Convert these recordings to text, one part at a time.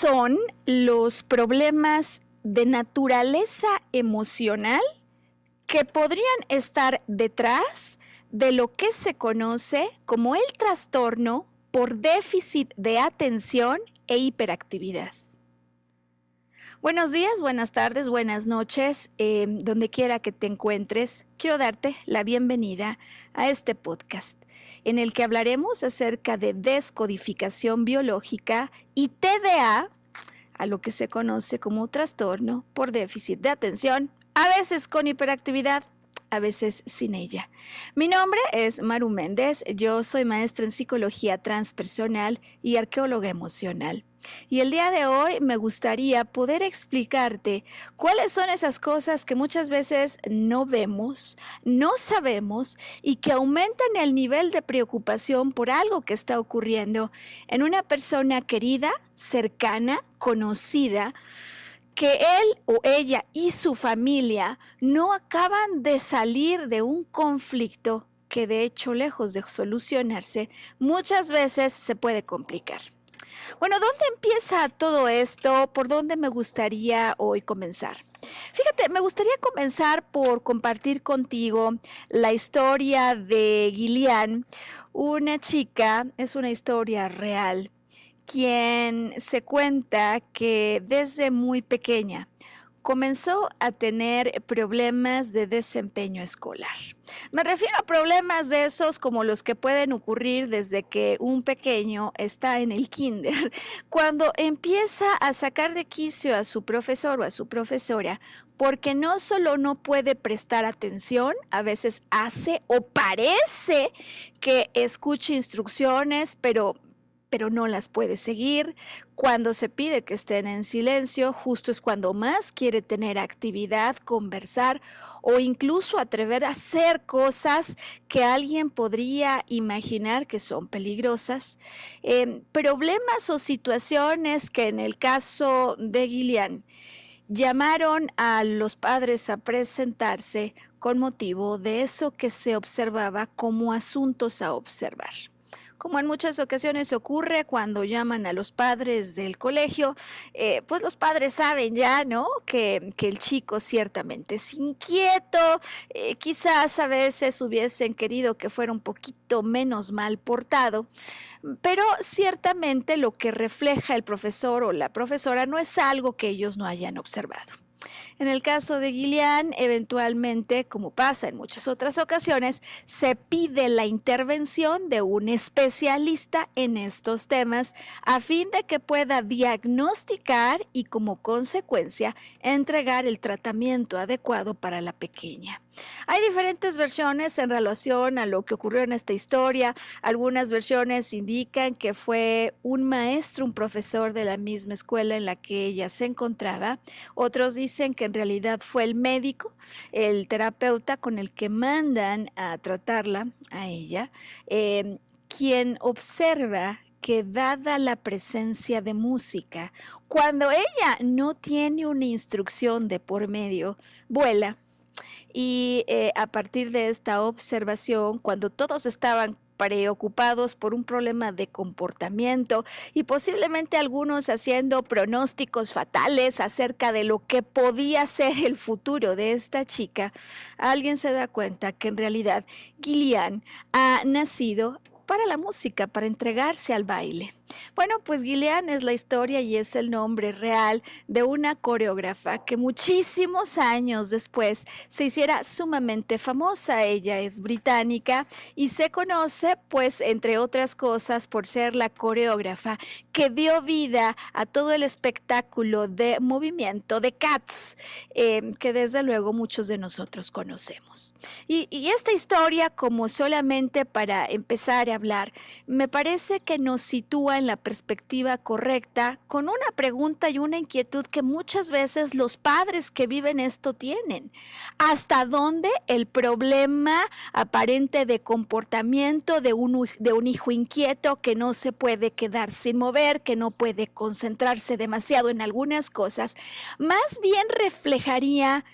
Son los problemas de naturaleza emocional que podrían estar detrás de lo que se conoce como el trastorno por déficit de atención e hiperactividad. Buenos días, buenas tardes, buenas noches, eh, donde quiera que te encuentres. Quiero darte la bienvenida a este podcast en el que hablaremos acerca de descodificación biológica y TDA, a lo que se conoce como trastorno por déficit de atención, a veces con hiperactividad, a veces sin ella. Mi nombre es Maru Méndez, yo soy maestra en psicología transpersonal y arqueóloga emocional. Y el día de hoy me gustaría poder explicarte cuáles son esas cosas que muchas veces no vemos, no sabemos y que aumentan el nivel de preocupación por algo que está ocurriendo en una persona querida, cercana, conocida, que él o ella y su familia no acaban de salir de un conflicto que de hecho lejos de solucionarse, muchas veces se puede complicar. Bueno, ¿dónde empieza todo esto? ¿Por dónde me gustaría hoy comenzar? Fíjate, me gustaría comenzar por compartir contigo la historia de Gillian, una chica, es una historia real, quien se cuenta que desde muy pequeña comenzó a tener problemas de desempeño escolar. Me refiero a problemas de esos como los que pueden ocurrir desde que un pequeño está en el kinder, cuando empieza a sacar de quicio a su profesor o a su profesora porque no solo no puede prestar atención, a veces hace o parece que escucha instrucciones, pero pero no las puede seguir. Cuando se pide que estén en silencio, justo es cuando más quiere tener actividad, conversar o incluso atrever a hacer cosas que alguien podría imaginar que son peligrosas. Em, problemas o situaciones que en el caso de Gillian llamaron a los padres a presentarse con motivo de eso que se observaba como asuntos a observar como en muchas ocasiones ocurre cuando llaman a los padres del colegio, eh, pues los padres saben ya, ¿no? Que, el chico ciertamente es inquieto, eh, quizás a veces hubiesen querido que fuera un poquito menos mal portado, pero ciertamente lo que refleja el profesor o la profesora no es algo que ellos no hayan observado. En el caso de Gillian, eventualmente, como pasa en muchas otras ocasiones, se pide la intervención de un especialista en estos temas a fin de que pueda diagnosticar y como consecuencia entregar el tratamiento adecuado para la pequeña. Hay diferentes versiones en relación a lo que ocurrió en esta historia. Algunas versiones indican que fue un maestro, un profesor de la misma escuela en la que ella se encontraba. Otros dicen que en realidad fue el médico, el terapeuta con el que mandan a tratarla a ella, em, quien observa que dada la presencia de música, cuando ella no tiene una instrucción de por medio, vuela y eh, a partir de esta observación, cuando todos estaban preocupados por un problema de comportamiento y posiblemente algunos haciendo pronósticos fatales acerca de lo que podía ser el futuro de esta chica, alguien se da cuenta que en realidad Gillian ha nacido para la música, para entregarse al baile. Bueno, pues Gillian es la historia y es el nombre real de una coreógrafa que muchísimos años después se hiciera sumamente famosa. Ella es británica y se conoce, pues, entre otras cosas, por ser la coreógrafa que dio vida a todo el espectáculo de movimiento de Cats, em, que desde luego muchos de nosotros conocemos. Y, y esta historia, como solamente para empezar a hablar, me parece que nos sitúa en la perspectiva correcta con una pregunta y una inquietud que muchas veces los padres que viven esto tienen. ¿Hasta dónde el problema aparente de comportamiento de un, de un hijo inquieto que no se puede quedar sin mover, que no puede concentrarse demasiado en algunas cosas, más bien reflejaría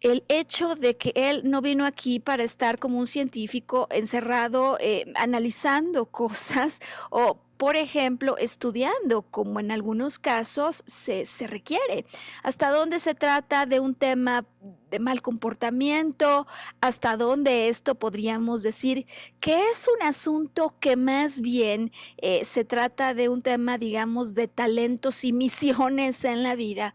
el hecho de que él no vino aquí para estar como un científico encerrado eh, analizando cosas o por ejemplo, estudiando, como en algunos casos se, se, requiere. ¿Hasta dónde se trata de un tema de mal comportamiento? ¿Hasta dónde esto podríamos decir que es un asunto que más bien eh, se trata de un tema, digamos, de talentos y misiones en la vida?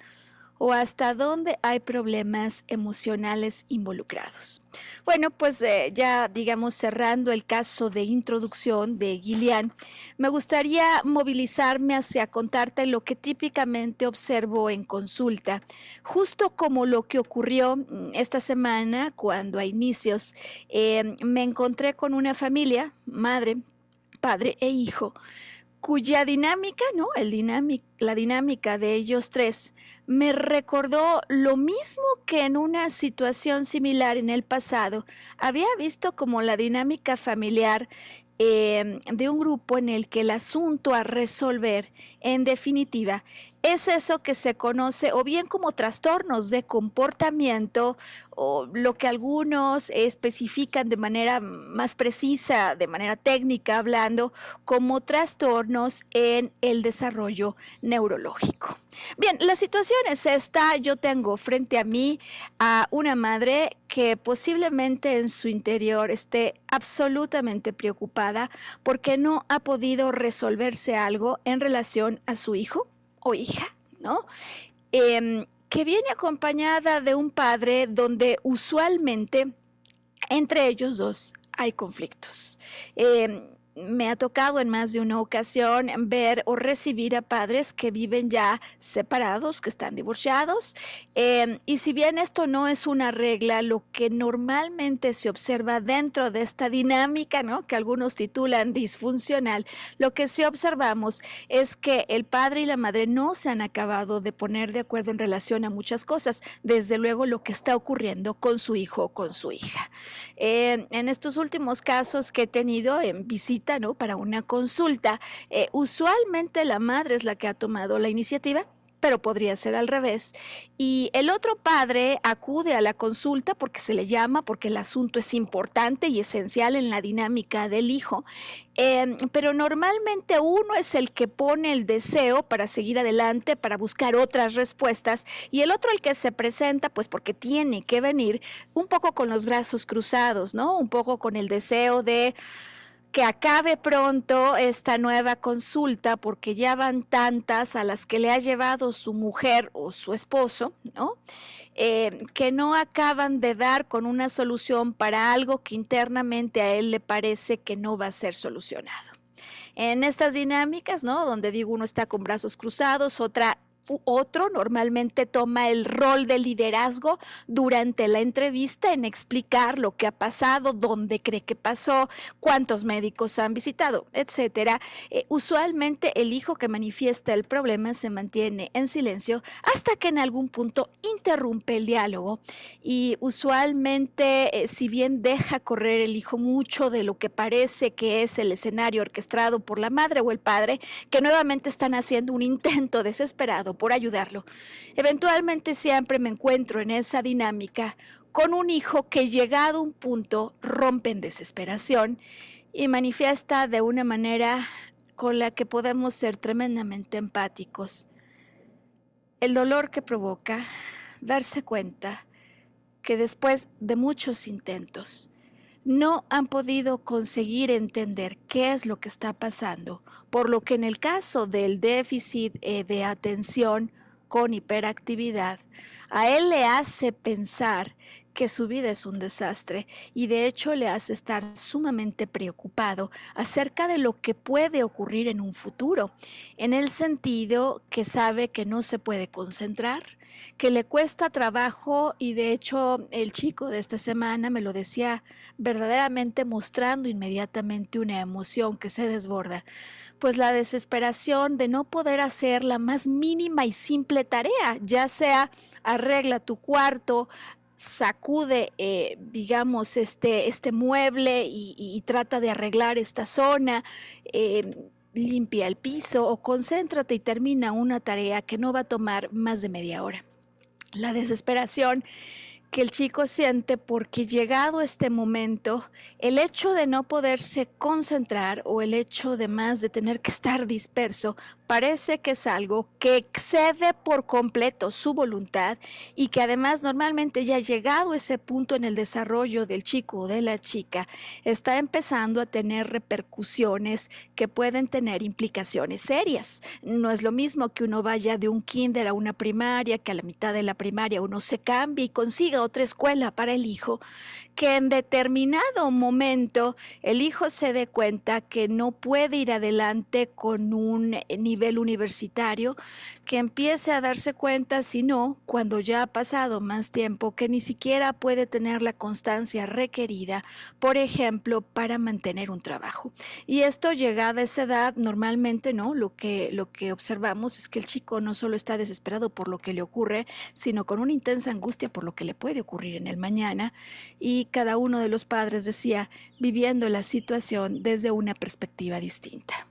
O hasta dónde hay problemas emocionales involucrados. Bueno, pues eh, ya digamos cerrando el caso de introducción de Gillian, me gustaría movilizarme hacia contarte lo que típicamente observo en consulta, justo como lo que ocurrió mm, esta semana cuando a inicios eh, me encontré con una familia, madre, padre e hijo, cuya dinámica, ¿no? El la dinámica de ellos tres me recordó lo mismo que en una situación similar en el pasado. Había visto como la dinámica familiar em, de un grupo en el que el asunto a resolver, en definitiva, es eso que se conoce o bien como trastornos de comportamiento o lo que algunos especifican de manera más precisa, de manera técnica hablando, como trastornos en el desarrollo neurológico. Bien, la situación es esta. Yo tengo frente a mí a una madre que posiblemente en su interior esté absolutamente preocupada porque no ha podido resolverse algo en relación a su hijo o hija, ¿no? Em, que viene acompañada de un padre donde usualmente entre ellos dos hay conflictos. Em, me ha tocado en más de una ocasión ver o recibir a padres que viven ya separados, que están divorciados. Em, y si bien esto no es una regla, lo que normalmente se observa dentro de esta dinámica, ¿no? que algunos titulan disfuncional, lo que sí observamos es que el padre y la madre no se han acabado de poner de acuerdo en relación a muchas cosas, desde luego lo que está ocurriendo con su hijo o con su hija. Em, en estos últimos casos que he tenido en visita, Para una consulta. Eh, usualmente la madre es la que ha tomado la iniciativa pero podría ser al revés. Y el otro padre acude a la consulta porque se le llama, porque el asunto es importante y esencial en la dinámica del hijo. Em, pero normalmente uno es el que pone el deseo para seguir adelante, para buscar otras respuestas, y el otro el que se presenta, pues porque tiene que venir un poco con los brazos cruzados, ¿no? Un poco con el deseo de que acabe pronto esta nueva consulta porque ya van tantas a las que le ha llevado su mujer o su esposo, ¿no? Eh, que no acaban de dar con una solución para algo que internamente a él le parece que no va a ser solucionado. En estas dinámicas, ¿no? Donde digo uno está con brazos cruzados, otra otro normalmente toma el rol de liderazgo durante la entrevista en explicar lo que ha pasado, dónde cree que pasó, cuántos médicos han visitado, etcétera. Eh, usualmente el hijo que manifiesta el problema se mantiene en silencio hasta que en algún punto interrumpe el diálogo y usualmente eh, si bien deja correr el hijo mucho de lo que parece que es el escenario orquestado por la madre o el padre, que nuevamente están haciendo un intento desesperado por ayudarlo. Eventualmente siempre me encuentro en esa dinámica con un hijo que llegado un punto rompe en desesperación y manifiesta de una manera con la que podemos ser tremendamente empáticos. El dolor que provoca darse cuenta que después de muchos intentos no han podido conseguir entender qué es lo que está pasando, por lo que en el caso del déficit eh, de atención con hiperactividad, a él le hace pensar que su vida es un desastre y de hecho le hace estar sumamente preocupado acerca de lo que puede ocurrir en un futuro, en el sentido que sabe que no se puede concentrar, que le cuesta trabajo y de hecho el chico de esta semana me lo decía verdaderamente mostrando inmediatamente una emoción que se desborda, pues la desesperación de no poder hacer la más mínima y simple tarea, ya sea arregla tu cuarto, sacude, eh, digamos, este, este mueble y, trata de arreglar esta zona, em, limpia el piso o concéntrate y termina una tarea que no va a tomar más de media hora. La desesperación que el chico siente porque llegado este momento, el hecho de no poderse concentrar o el hecho de más de tener que estar disperso parece que es algo que excede por completo su voluntad y que además normalmente ya llegado ese punto en el desarrollo del chico o de la chica, está empezando a tener repercusiones que pueden tener implicaciones serias. No es lo mismo que uno vaya de un kinder a una primaria, que a la mitad de la primaria uno se cambie y consiga otra escuela para el hijo, que en determinado momento el hijo se dé cuenta que no puede ir adelante con un nivel universitario, que empiece a darse cuenta, si no, cuando ya ha pasado más tiempo, que ni siquiera puede tener la constancia requerida, por ejemplo, para mantener un trabajo. Y esto llegada a esa edad, normalmente, ¿no? Lo que, lo que observamos es que el chico no solo está desesperado por lo que le ocurre, sino con una intensa angustia por lo que le puede ocurrir en el mañana. Y cada uno de los padres decía, viviendo la situación desde una perspectiva distinta.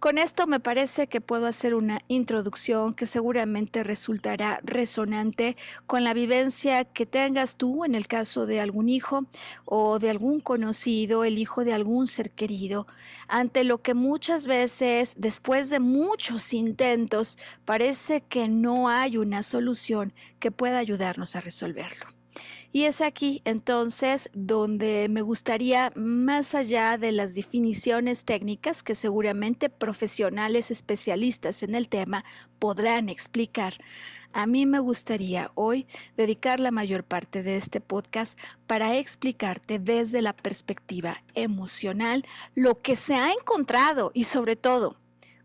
Con esto me parece que puedo hacer una introducción que seguramente resultará resonante con la vivencia que tengas tú en el caso de algún hijo o de algún conocido, el hijo de algún ser querido, ante lo que muchas veces, después de muchos intentos, parece que no hay una solución que pueda ayudarnos a resolverlo. Y es aquí entonces donde me gustaría, más allá de las definiciones técnicas que seguramente profesionales especialistas en el tema podrán explicar, a mí me gustaría hoy dedicar la mayor parte de este podcast para explicarte desde la perspectiva emocional lo que se ha encontrado y sobre todo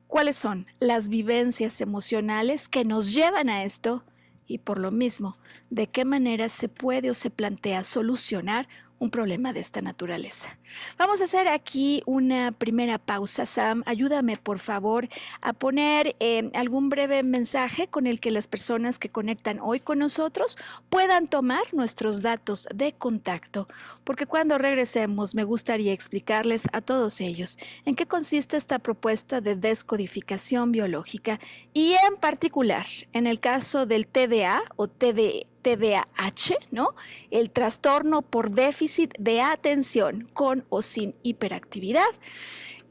cuáles son las vivencias emocionales que nos llevan a esto y por lo mismo, de qué manera se puede o se plantea solucionar un problema de esta naturaleza. Vamos a hacer aquí una primera pausa. Sam, ayúdame por favor a poner eh, algún breve mensaje con el que las personas que conectan hoy con nosotros puedan tomar nuestros datos de contacto, porque cuando regresemos me gustaría explicarles a todos ellos en qué consiste esta propuesta de descodificación biológica y en particular en el caso del TDA o TDE TDAH, ¿no? El trastorno por déficit de atención con o sin hiperactividad.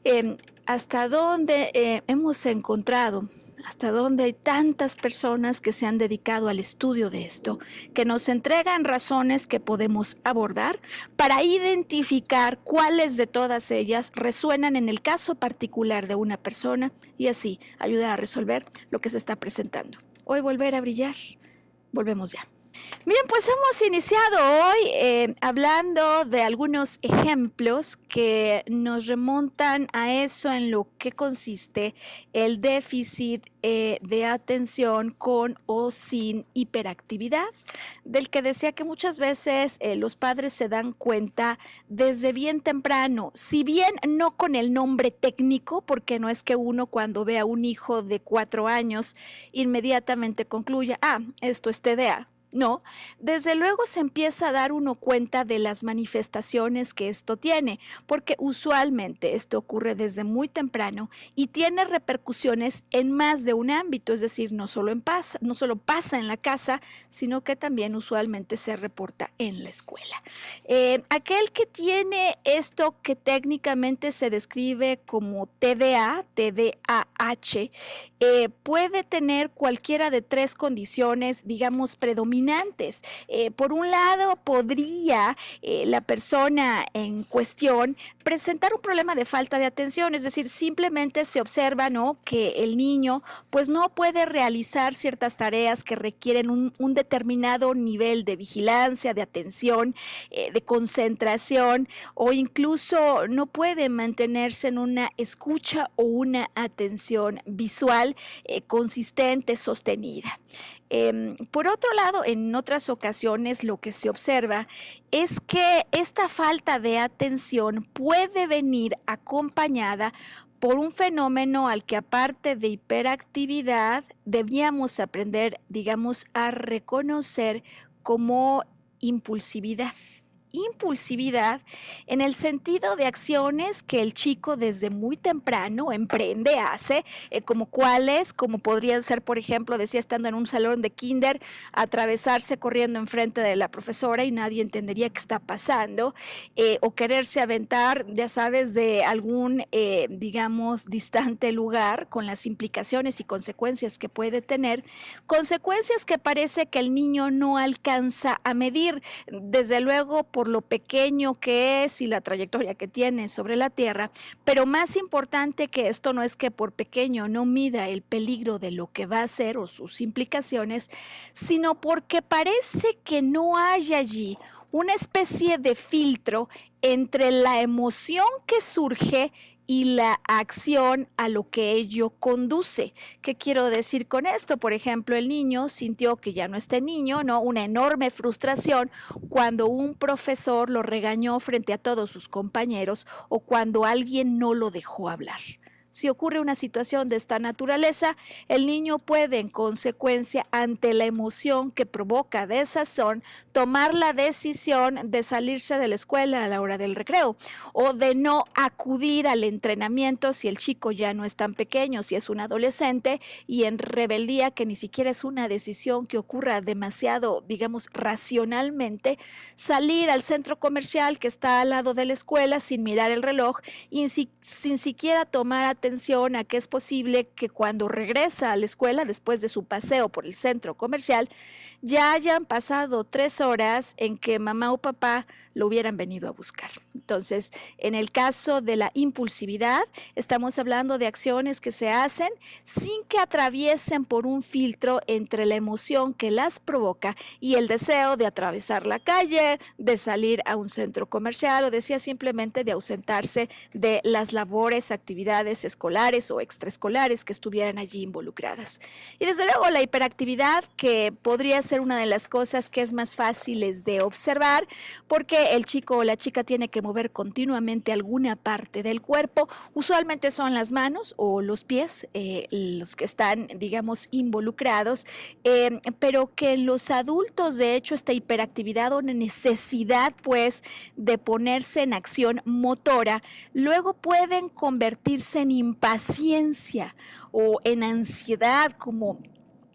Em, hasta dónde eh, hemos encontrado hasta dónde hay tantas personas que se han dedicado al estudio de esto, que nos entregan razones que podemos abordar para identificar cuáles de todas ellas resuenan en el caso particular de una persona y así ayudar a resolver lo que se está presentando. Hoy volver a brillar. Volvemos ya. Bien, pues hemos iniciado hoy eh, hablando de algunos ejemplos que nos remontan a eso en lo que consiste el déficit eh, de atención con o sin hiperactividad, del que decía que muchas veces eh, los padres se dan cuenta desde bien temprano, si bien no con el nombre técnico, porque no es que uno cuando ve a un hijo de cuatro años inmediatamente concluya, ah, esto es TDA No, desde luego se empieza a dar uno cuenta de las manifestaciones que esto tiene, porque usualmente esto ocurre desde muy temprano y tiene repercusiones en más de un ámbito, es decir, no solo, pasa en la casa, sino que también usualmente se reporta en la escuela. Eh, aquel que tiene esto que técnicamente se describe como TDA, TDAH, eh, puede tener cualquiera de tres condiciones, digamos, predominantes eh, por un lado, podría eh, la persona en cuestión presentar un problema de falta de atención, es decir, simplemente se observa ¿no? que el niño pues no puede realizar ciertas tareas que requieren un, determinado nivel de vigilancia, de atención, eh, de concentración o incluso no puede mantenerse en una escucha o una atención visual consistente, sostenida. Em, por otro lado, en otras ocasiones lo que se observa es que esta falta de atención puede venir acompañada por un fenómeno al que aparte de hiperactividad debíamos aprender, digamos, a reconocer como impulsividad impulsividad en el sentido de acciones que el chico desde muy temprano emprende, hace, eh, como cuáles, como podrían ser, por ejemplo, decía estando en un salón de kinder, atravesarse corriendo enfrente de la profesora y nadie entendería qué está pasando, eh, o quererse aventar, ya sabes, de algún, eh, digamos, distante lugar con las implicaciones y consecuencias que puede tener, consecuencias que parece que el niño no alcanza a medir, desde luego por lo pequeño que es y la trayectoria que tiene sobre la Tierra, pero más importante que esto no es que por pequeño no mida el peligro de lo que va a ser o sus implicaciones, sino porque parece que no hay allí una especie de filtro entre la emoción que surge y la acción a lo que ello conduce. ¿Qué quiero decir con esto? Por ejemplo, el niño sintió que ya no este niño, ¿no? Una enorme frustración cuando un profesor lo regañó frente a todos sus compañeros o cuando alguien no lo dejó hablar. Si ocurre una situación de esta naturaleza, el niño puede, en consecuencia, ante la emoción que provoca desazón, tomar la decisión de salirse de la escuela a la hora del recreo o de no acudir al entrenamiento si el chico ya no es tan pequeño, si es un adolescente y en rebeldía, que ni siquiera es una decisión que ocurra demasiado, digamos, racionalmente, salir al centro comercial que está al lado de la escuela sin mirar el reloj y sin, sin siquiera tomar atención a que es posible que cuando regresa a la escuela después de su paseo por el centro comercial, ya hayan pasado tres horas en que mamá o papá lo hubieran venido a buscar. Entonces, en el caso de la impulsividad, estamos hablando de acciones que se hacen sin que atraviesen por un filtro entre la emoción que las provoca y el deseo de atravesar la calle, de salir a un centro comercial o decía simplemente de ausentarse de las labores, actividades escolares o extraescolares que estuvieran allí involucradas. Y desde luego la hiperactividad, que podría ser una de las cosas que es más fáciles de observar, porque el chico o la chica tiene que mover continuamente alguna parte del cuerpo. Usualmente son las manos o los pies eh, los que están, digamos, involucrados, eh, pero que los adultos, de hecho, esta hiperactividad o necesidad, pues, de ponerse en acción motora, luego pueden convertirse en impaciencia o en ansiedad, como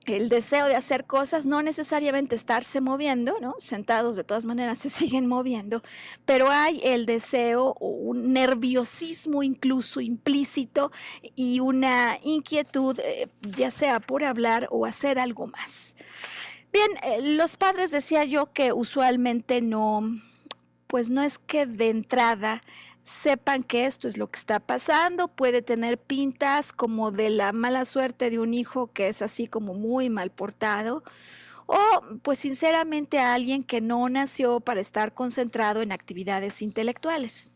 el deseo de hacer cosas, no necesariamente estarse moviendo, ¿no? Sentados de todas maneras se siguen moviendo, pero hay el deseo un nerviosismo incluso implícito y una inquietud, eh, ya sea por hablar o hacer algo más. Bien, eh, los padres decía yo que usualmente no, pues no es que de entrada sepan que esto es lo que está pasando, puede tener pintas como de la mala suerte de un hijo que es así como muy mal portado, o pues sinceramente a alguien que no nació para estar concentrado en actividades intelectuales.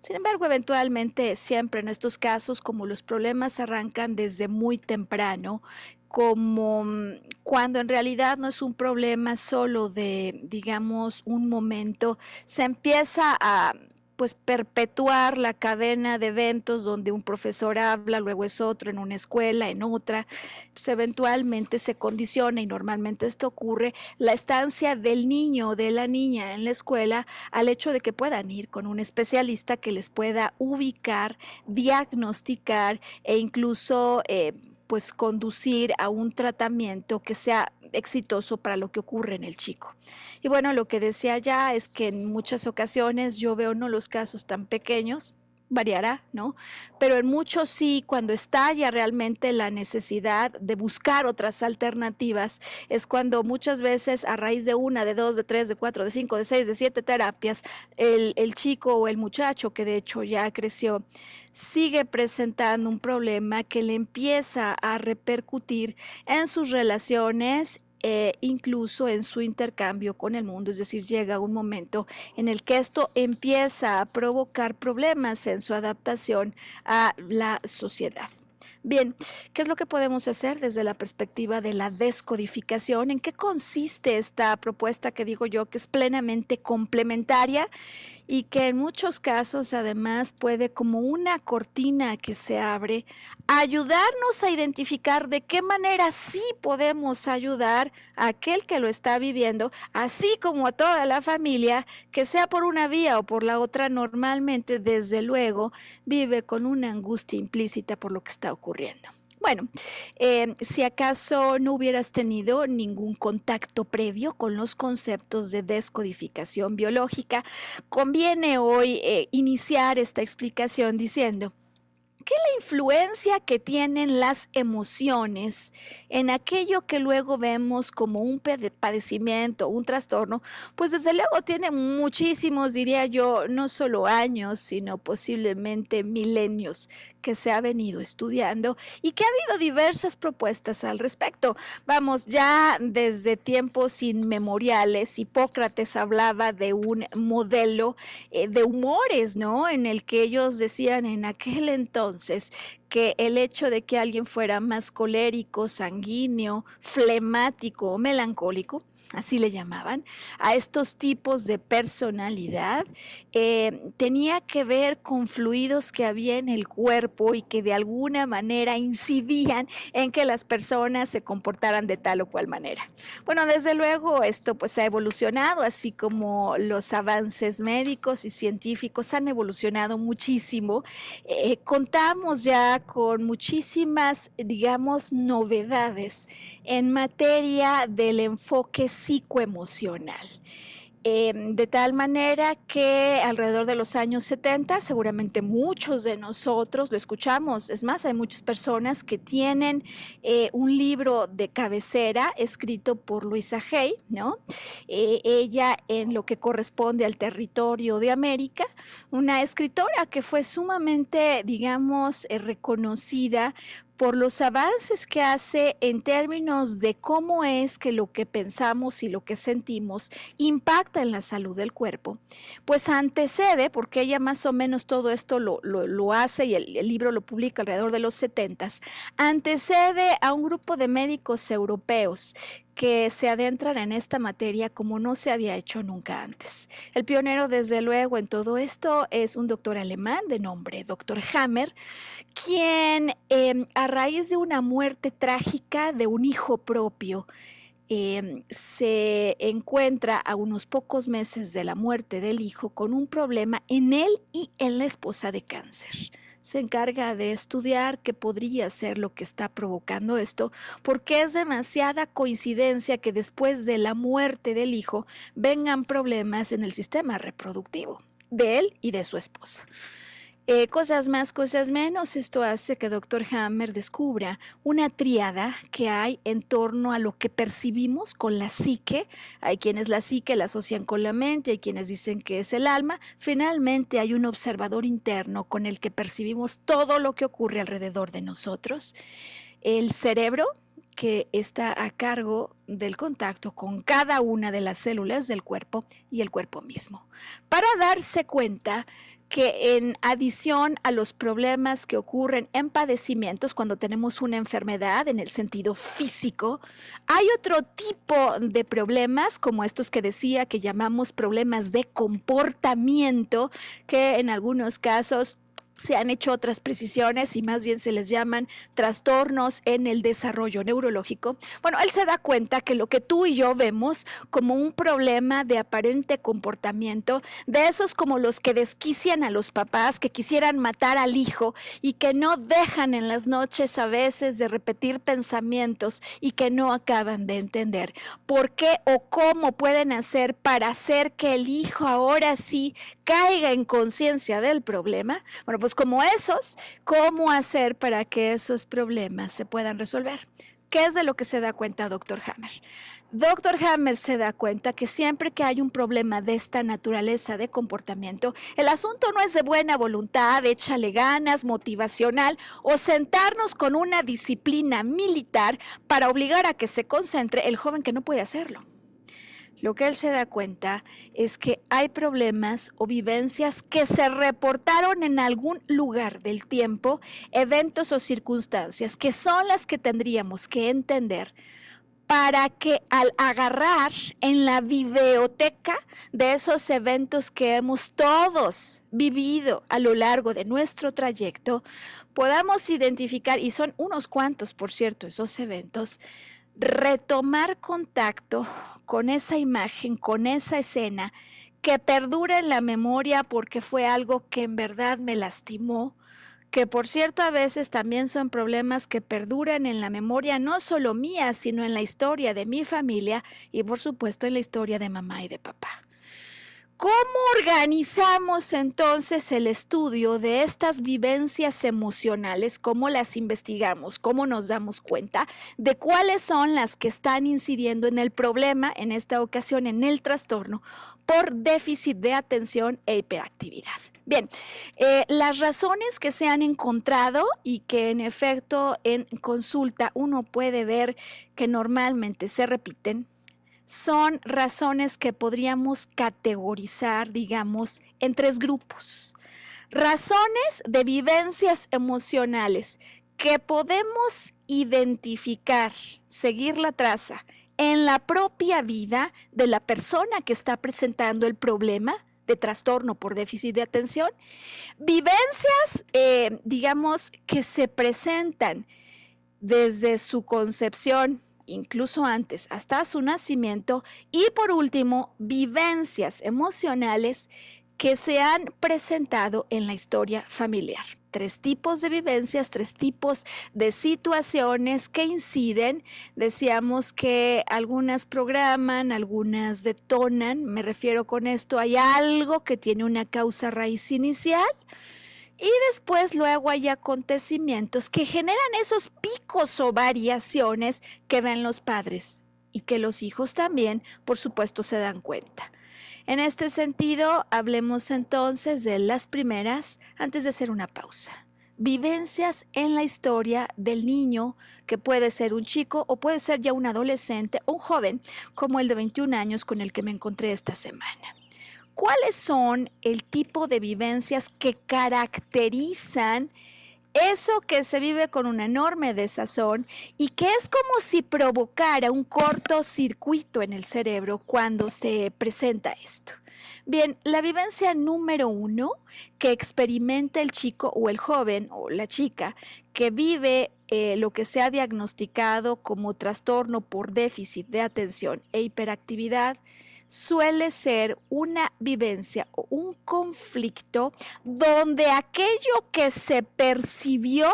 Sin embargo, eventualmente, siempre en estos casos, como los problemas arrancan desde muy temprano, como mm, cuando en realidad no es un problema solo de, digamos, un momento, se empieza a pues perpetuar la cadena de eventos donde un profesor habla, luego es otro en una escuela, en otra, pues eventualmente se condiciona y normalmente esto ocurre la estancia del niño o de la niña en la escuela al hecho de que puedan ir con un especialista que les pueda ubicar, diagnosticar e incluso eh, pues conducir a un tratamiento que sea exitoso para lo que ocurre en el chico. Y bueno, lo que decía ya es que en muchas ocasiones yo veo no los casos tan pequeños, variará, ¿no? Pero en muchos sí, cuando estalla realmente la necesidad de buscar otras alternativas, es cuando muchas veces a raíz de una, de dos, de tres, de cuatro, de cinco, de seis, de siete terapias, el, el chico o el muchacho, que de hecho ya creció, sigue presentando un problema que le empieza a repercutir en sus relaciones eh, incluso en su intercambio con el mundo. Es decir, llega un momento en el que esto empieza a provocar problemas en su adaptación a la sociedad. Bien, ¿qué es lo que podemos hacer desde la perspectiva de la descodificación? ¿En qué consiste esta propuesta que digo yo que es plenamente complementaria y que en muchos casos además puede como una cortina que se abre ayudarnos a identificar de qué manera sí podemos ayudar a aquel que lo está viviendo, así como a toda la familia, que sea por una vía o por la otra, normalmente desde luego vive con una angustia implícita por lo que está ocurriendo. Bueno, eh, si acaso no hubieras tenido ningún contacto previo con los conceptos de descodificación biológica, conviene hoy eh, iniciar esta explicación diciendo, qué la influencia que tienen las emociones en aquello que luego vemos como un padecimiento, un trastorno, pues desde luego tiene muchísimos, diría yo, no solo años, sino posiblemente milenios que se ha venido estudiando y que ha habido diversas propuestas al respecto. Vamos, ya desde tiempos inmemoriales, Hipócrates hablaba de un modelo eh, de humores, ¿no? En el que ellos decían en aquel entonces que el hecho de que alguien fuera más colérico, sanguíneo, flemático o melancólico, así le llamaban, a estos tipos de personalidad, eh, tenía que ver con fluidos que había en el cuerpo y que de alguna manera incidían en que las personas se comportaran de tal o cual manera. Bueno, desde luego esto pues ha evolucionado, así como los avances médicos y científicos han evolucionado muchísimo. Eh, contamos ya con muchísimas, digamos, novedades en materia del enfoque psicoemocional. Em, de tal manera que alrededor de los años 70, seguramente muchos de nosotros lo escuchamos, es más, hay muchas personas que tienen eh, un libro de cabecera escrito por Luisa Hay, ¿no? Eh, ella en lo que corresponde al territorio de América, una escritora que fue sumamente, digamos, eh, reconocida por los avances que hace en términos de cómo es que lo que pensamos y lo que sentimos impacta en la salud del cuerpo, pues antecede, porque ella más o menos todo esto lo, hace y el, el, libro lo publica alrededor de los 70, antecede a un grupo de médicos europeos que se adentran en esta materia como no se había hecho nunca antes. El pionero, desde luego, en todo esto es un doctor alemán de nombre Dr. Hammer, quien em, a raíz de una muerte trágica de un hijo propio, em, se encuentra a unos pocos meses de la muerte del hijo con un problema en él y en la esposa de cáncer se encarga de estudiar qué podría ser lo que está provocando esto, porque es demasiada coincidencia que después de la muerte del hijo vengan problemas en el sistema reproductivo de él y de su esposa. Eh, cosas más, cosas menos, esto hace que Dr. Hammer descubra una triada que hay en torno a lo que percibimos con la psique. Hay quienes la psique la asocian con la mente, hay quienes dicen que es el alma. Finalmente hay un observador interno con el que percibimos todo lo que ocurre alrededor de nosotros. El cerebro, que está a cargo del contacto con cada una de las células del cuerpo y el cuerpo mismo, para darse cuenta que en adición a los problemas que ocurren en padecimientos cuando tenemos una enfermedad en el sentido físico, hay otro tipo de problemas como estos que decía que llamamos problemas de comportamiento, que en algunos casos se han hecho otras precisiones y más bien se les llaman trastornos en el desarrollo neurológico. Bueno, él se da cuenta que lo que tú y yo vemos como un problema de aparente comportamiento, de esos como los que desquician a los papás, que quisieran matar al hijo y que no dejan en las noches a veces de repetir pensamientos y que no acaban de entender por qué o cómo pueden hacer para hacer que el hijo ahora sí caiga en conciencia del problema. Bueno, pues como esos, ¿cómo hacer para que esos problemas se puedan resolver? ¿Qué es de lo que se da cuenta Dr. Hammer? Dr. Hammer se da cuenta que siempre que hay un problema de esta naturaleza de comportamiento, el asunto no es de buena voluntad, échale ganas, motivacional o sentarnos con una disciplina militar para obligar a que se concentre el joven que no puede hacerlo lo que él se da cuenta es que hay problemas o vivencias que se reportaron en algún lugar del tiempo, eventos o circunstancias, que son las que tendríamos que entender para que al agarrar en la videoteca de esos eventos que hemos todos vivido a lo largo de nuestro trayecto, podamos identificar, y son unos cuantos, por cierto, esos eventos, retomar contacto con esa imagen, con esa escena, que perdure en la memoria porque fue algo que en verdad me lastimó, que por cierto a veces también son problemas que perduran en la memoria no solo mía, sino en la historia de mi familia y por supuesto en la historia de mamá y de papá. ¿Cómo organizamos entonces el estudio de estas vivencias emocionales? ¿Cómo las investigamos? ¿Cómo nos damos cuenta de cuáles son las que están incidiendo en el problema, en esta ocasión en el trastorno, por déficit de atención e hiperactividad? Bien, eh, las razones que se han encontrado y que en efecto en consulta uno puede ver que normalmente se repiten son razones que podríamos categorizar, digamos, en tres grupos. Razones de vivencias emocionales que podemos identificar, seguir la traza en la propia vida de la persona que está presentando el problema de trastorno por déficit de atención. Vivencias, eh, digamos, que se presentan desde su concepción incluso antes, hasta su nacimiento, y por último, vivencias emocionales que se han presentado en la historia familiar. Tres tipos de vivencias, tres tipos de situaciones que inciden. Decíamos que algunas programan, algunas detonan. Me refiero con esto, hay algo que tiene una causa raíz inicial y después luego hay acontecimientos que generan esos picos o variaciones que ven los padres y que los hijos también, por supuesto, se dan cuenta. En este sentido, hablemos entonces de las primeras antes de hacer una pausa. Vivencias en la historia del niño, que puede ser un chico o puede ser ya un adolescente o un joven, como el de 21 años con el que me encontré esta semana. ¿Cuáles son el tipo de vivencias que caracterizan eso que se vive con un enorme desazón y que es como si provocara un cortocircuito en el cerebro cuando se presenta esto. Bien, la vivencia número uno que experimenta el chico o el joven o la chica que vive eh, lo que se ha diagnosticado como trastorno por déficit de atención e hiperactividad suele ser una vivencia o un conflicto donde aquello que se percibió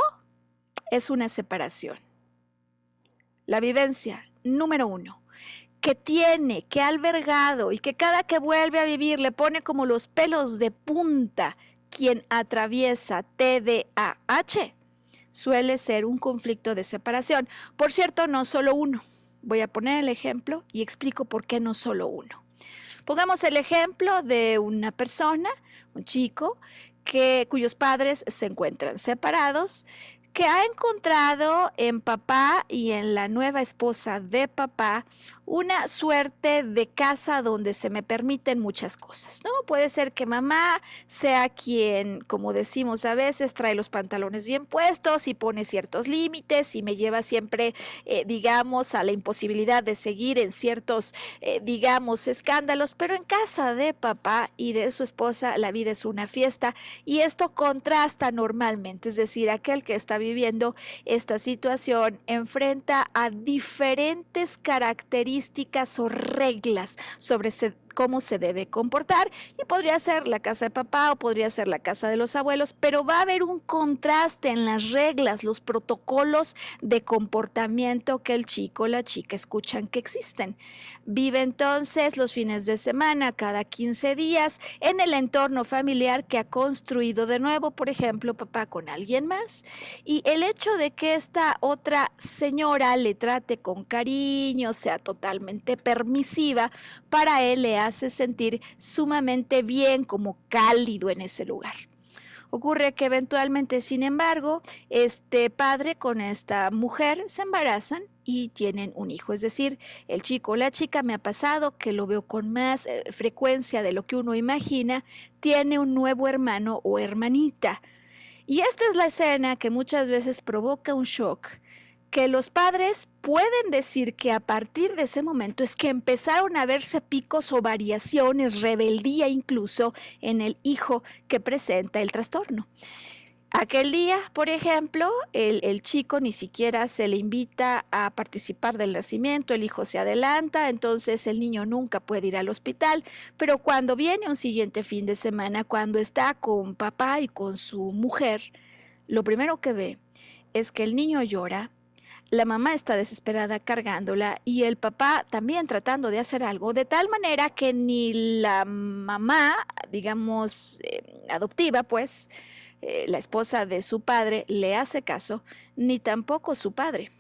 es una separación. La vivencia número uno, que tiene, que albergado y que cada que vuelve a vivir le pone como los pelos de punta quien atraviesa TDAH, suele ser un conflicto de separación. Por cierto, no solo uno. Voy a poner el ejemplo y explico por qué no solo uno. Pongamos el ejemplo de una persona, un chico, que, cuyos padres se encuentran separados, que ha encontrado en papá y en la nueva esposa de papá una suerte de casa donde se me permiten muchas cosas, ¿no? Puede ser que mamá sea quien, como decimos a veces, trae los pantalones bien puestos y pone ciertos límites y me lleva siempre, eh, digamos, a la imposibilidad de seguir en ciertos, eh, digamos, escándalos, pero en casa de papá y de su esposa la vida es una fiesta y esto contrasta normalmente, es decir, aquel que está viviendo esta situación enfrenta a diferentes características o reglas sobre cómo se debe comportar y podría ser la casa de papá o podría ser la casa de los abuelos, pero va a haber un contraste en las reglas, los protocolos de comportamiento que el chico o la chica escuchan que existen. Vive entonces los fines de semana cada 15 días en el entorno familiar que ha construido de nuevo, por ejemplo, papá con alguien más. Y el hecho de que esta otra señora le trate con cariño, sea totalmente permisiva, para él le hace sentir sumamente bien, como cálido en ese lugar. Ocurre que eventualmente, sin embargo, este padre con esta mujer se embarazan y tienen un hijo. Es decir, el chico o la chica me ha pasado que lo veo con más eh, frecuencia de lo que uno imagina, tiene un nuevo hermano o hermanita. Y esta es la escena que muchas veces provoca un shock que los padres pueden decir que a partir de ese momento es que empezaron a verse picos o variaciones, rebeldía incluso en el hijo que presenta el trastorno. Aquel día, por ejemplo, el, chico ni siquiera se le invita a participar del nacimiento, el hijo se adelanta, entonces el niño nunca puede ir al hospital, pero cuando viene un siguiente fin de semana, cuando está con papá y con su mujer, lo primero que ve es que el niño llora, la mamá está desesperada cargándola y el papá también tratando de hacer algo, de tal manera que ni la mamá, digamos, eh, adoptiva, pues, eh, la esposa de su padre, le hace caso, ni tampoco su padre.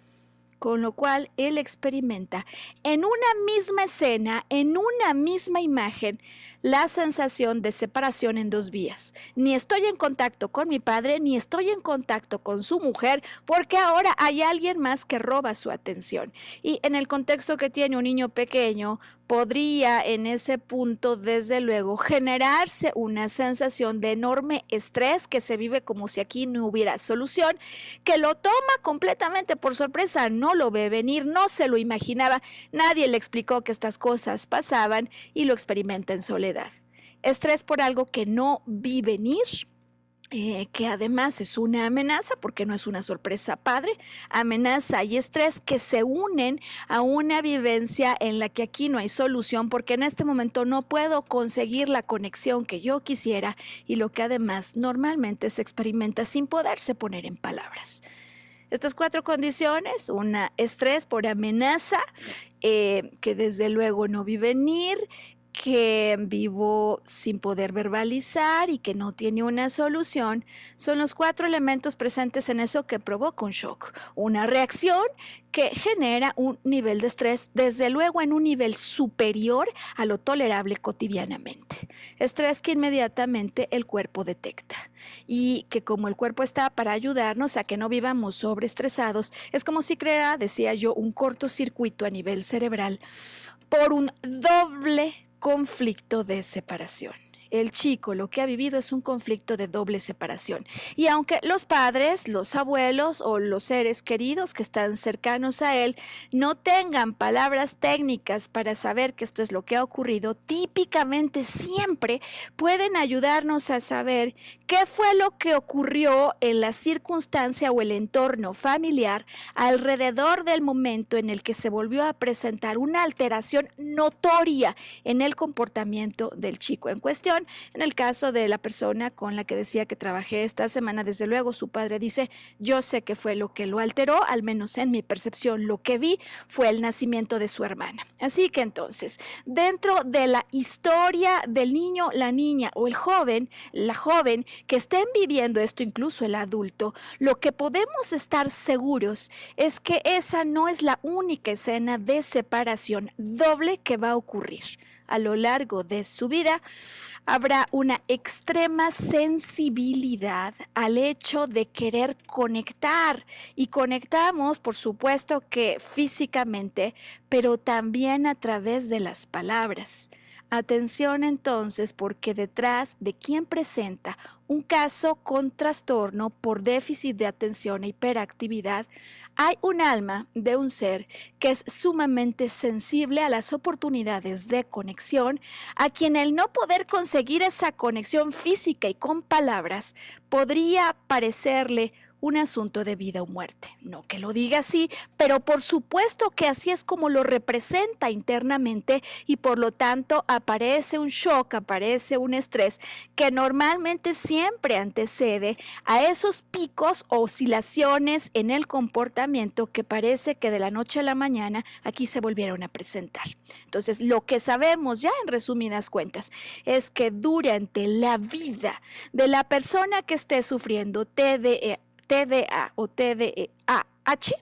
Con lo cual él experimenta en una misma escena, en una misma imagen, la sensación de separación en dos vías. Ni estoy en contacto con mi padre, ni estoy en contacto con su mujer, porque ahora hay alguien más que roba su atención. Y en el contexto que tiene un niño pequeño, podría en ese punto, desde luego, generarse una sensación de enorme estrés que se vive como si aquí no hubiera solución, que lo toma completamente por sorpresa, no lo ve venir, no se lo imaginaba, nadie le explicó que estas cosas pasaban y lo experimenta en soledad. Estrés por algo que no vi venir, eh, que además es una amenaza, porque no es una sorpresa padre, amenaza y estrés que se unen a una vivencia en la que aquí no hay solución, porque en este momento no puedo conseguir la conexión que yo quisiera y lo que además normalmente se experimenta sin poderse poner en palabras. Estas cuatro condiciones, una estrés por amenaza, eh, que desde luego no vi venir, que vivo sin poder verbalizar y que no tiene una solución, son los cuatro elementos presentes en eso que provoca un shock, una reacción que genera un nivel de estrés, desde luego en un nivel superior a lo tolerable cotidianamente. Estrés que inmediatamente el cuerpo detecta y que como el cuerpo está para ayudarnos a que no vivamos sobreestresados, es como si creara, decía yo, un cortocircuito a nivel cerebral por un doble conflicto de separación. El chico lo que ha vivido es un conflicto de doble separación. Y aunque los padres, los abuelos o los seres queridos que están cercanos a él no tengan palabras técnicas para saber que esto es lo que ha ocurrido, típicamente siempre pueden ayudarnos a saber qué fue lo que ocurrió en la circunstancia o el entorno familiar alrededor del momento en el que se volvió a presentar una alteración notoria en el comportamiento del chico en cuestión en el caso de la persona con la que decía que trabajé esta semana, desde luego su padre dice, yo sé que fue lo que lo alteró, al menos en mi percepción, lo que vi fue el nacimiento de su hermana. Así que entonces, dentro de la historia del niño, la niña o el joven, la joven que estén viviendo esto, incluso el adulto, lo que podemos estar seguros es que esa no es la única escena de separación doble que va a ocurrir. A lo largo de su vida, habrá una extrema sensibilidad al hecho de querer conectar. Y conectamos, por supuesto que físicamente, pero también a través de las palabras. Atención entonces porque detrás de quien presenta un caso con trastorno por déficit de atención e hiperactividad, hay un alma de un ser que es sumamente sensible a las oportunidades de conexión, a quien el no poder conseguir esa conexión física y con palabras podría parecerle un asunto de vida o muerte. No que lo diga así, pero por supuesto que así es como lo representa internamente y por lo tanto aparece un shock, aparece un estrés que normalmente siempre antecede a esos picos o oscilaciones en el comportamiento que parece que de la noche a la mañana aquí se volvieron a presentar. Entonces, lo que sabemos ya en resumidas cuentas es que durante la vida de la persona que esté sufriendo TDE TDA o TDAH,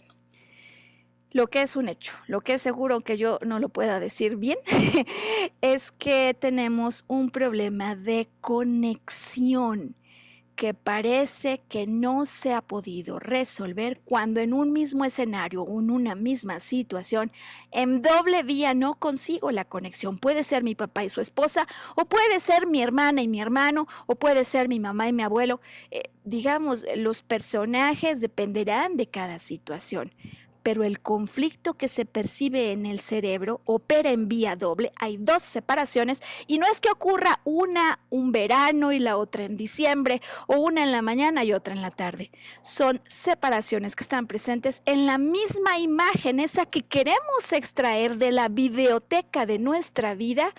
lo que es un hecho, lo que es seguro que yo no lo pueda decir bien, es que tenemos un problema de conexión que parece que no se ha podido resolver cuando en un mismo escenario o en una misma situación, en doble vía no consigo la conexión. Puede ser mi papá y su esposa, o puede ser mi hermana y mi hermano, o puede ser mi mamá y mi abuelo. Eh, digamos, los personajes dependerán de cada situación pero el conflicto que se percibe en el cerebro opera en vía doble. Hay dos separaciones y no es que ocurra una un verano y la otra en diciembre o una en la mañana y otra en la tarde. Son separaciones que están presentes en la misma imagen, esa que queremos extraer de la videoteca de nuestra vida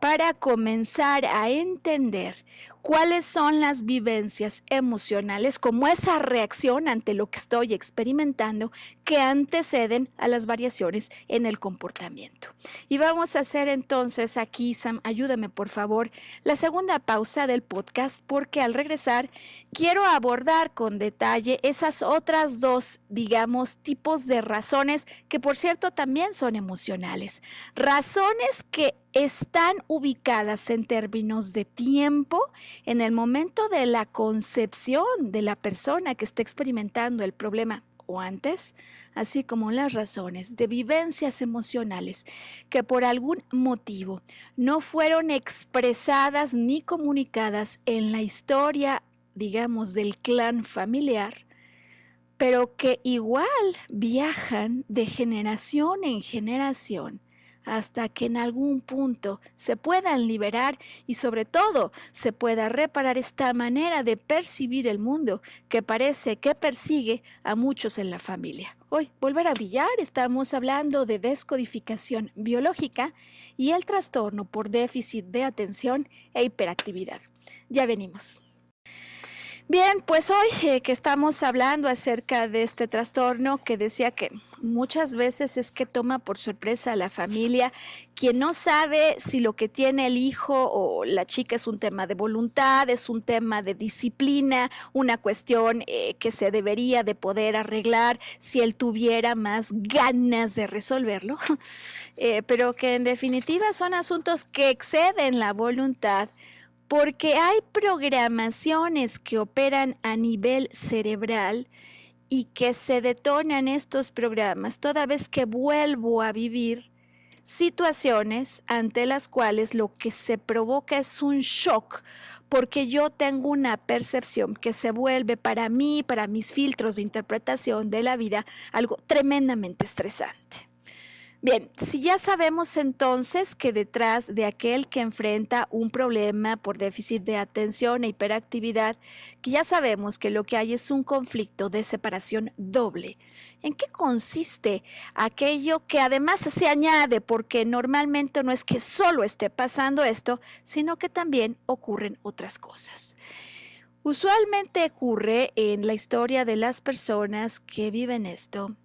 para comenzar a entender cuáles son las vivencias emocionales, como esa reacción ante lo que estoy experimentando que anteceden a las variaciones en el comportamiento. Y vamos a hacer entonces aquí, Sam, ayúdame por favor, la segunda pausa del podcast porque al regresar quiero abordar con detalle esas otras dos, digamos, tipos de razones que por cierto también son emocionales. Razones que están ubicadas en términos de tiempo en el momento de la concepción de la persona que está experimentando el problema o antes, así como las razones de vivencias emocionales que por algún motivo no fueron expresadas ni comunicadas en la historia, digamos, del clan familiar, pero que igual viajan de generación en generación hasta que en algún punto se puedan liberar y sobre todo se pueda reparar esta manera de percibir el mundo que parece que persigue a muchos en la familia. Hoy, volver a brillar, estamos hablando de descodificación biológica y el trastorno por déficit de atención e hiperactividad. Ya venimos. Bien, pues hoy eh, que estamos hablando acerca de este trastorno que decía que muchas veces es que toma por sorpresa a la familia, quien no sabe si lo que tiene el hijo o la chica es un tema de voluntad, es un tema de disciplina, una cuestión eh, que se debería de poder arreglar si él tuviera más ganas de resolverlo, eh, pero que en definitiva son asuntos que exceden la voluntad porque hay programaciones que operan a nivel cerebral y que se detonan estos programas toda vez que vuelvo a vivir situaciones ante las cuales lo que se provoca es un shock porque yo tengo una percepción que se vuelve para mí, para mis filtros de interpretación de la vida, algo tremendamente estresante. Bien, si ya sabemos entonces que detrás de aquel que enfrenta un problema por déficit de atención e hiperactividad, que ya sabemos que lo que hay es un conflicto de separación doble, ¿en qué consiste aquello que además se añade porque normalmente no es que solo esté pasando esto, sino que también ocurren otras cosas? Usualmente ocurre en la historia de las personas que viven esto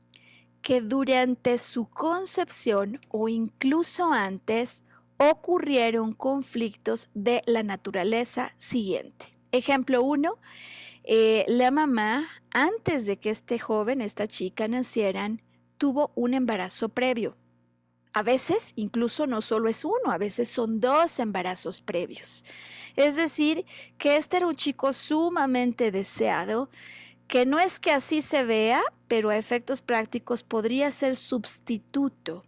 que durante su concepción o incluso antes ocurrieron conflictos de la naturaleza siguiente. Ejemplo 1, eh, la mamá, antes de que este joven, esta chica nacieran, tuvo un embarazo previo. A veces incluso no solo es uno, a veces son dos embarazos previos. Es decir, que este era un chico sumamente deseado, que no es que así se vea, pero a efectos prácticos podría ser sustituto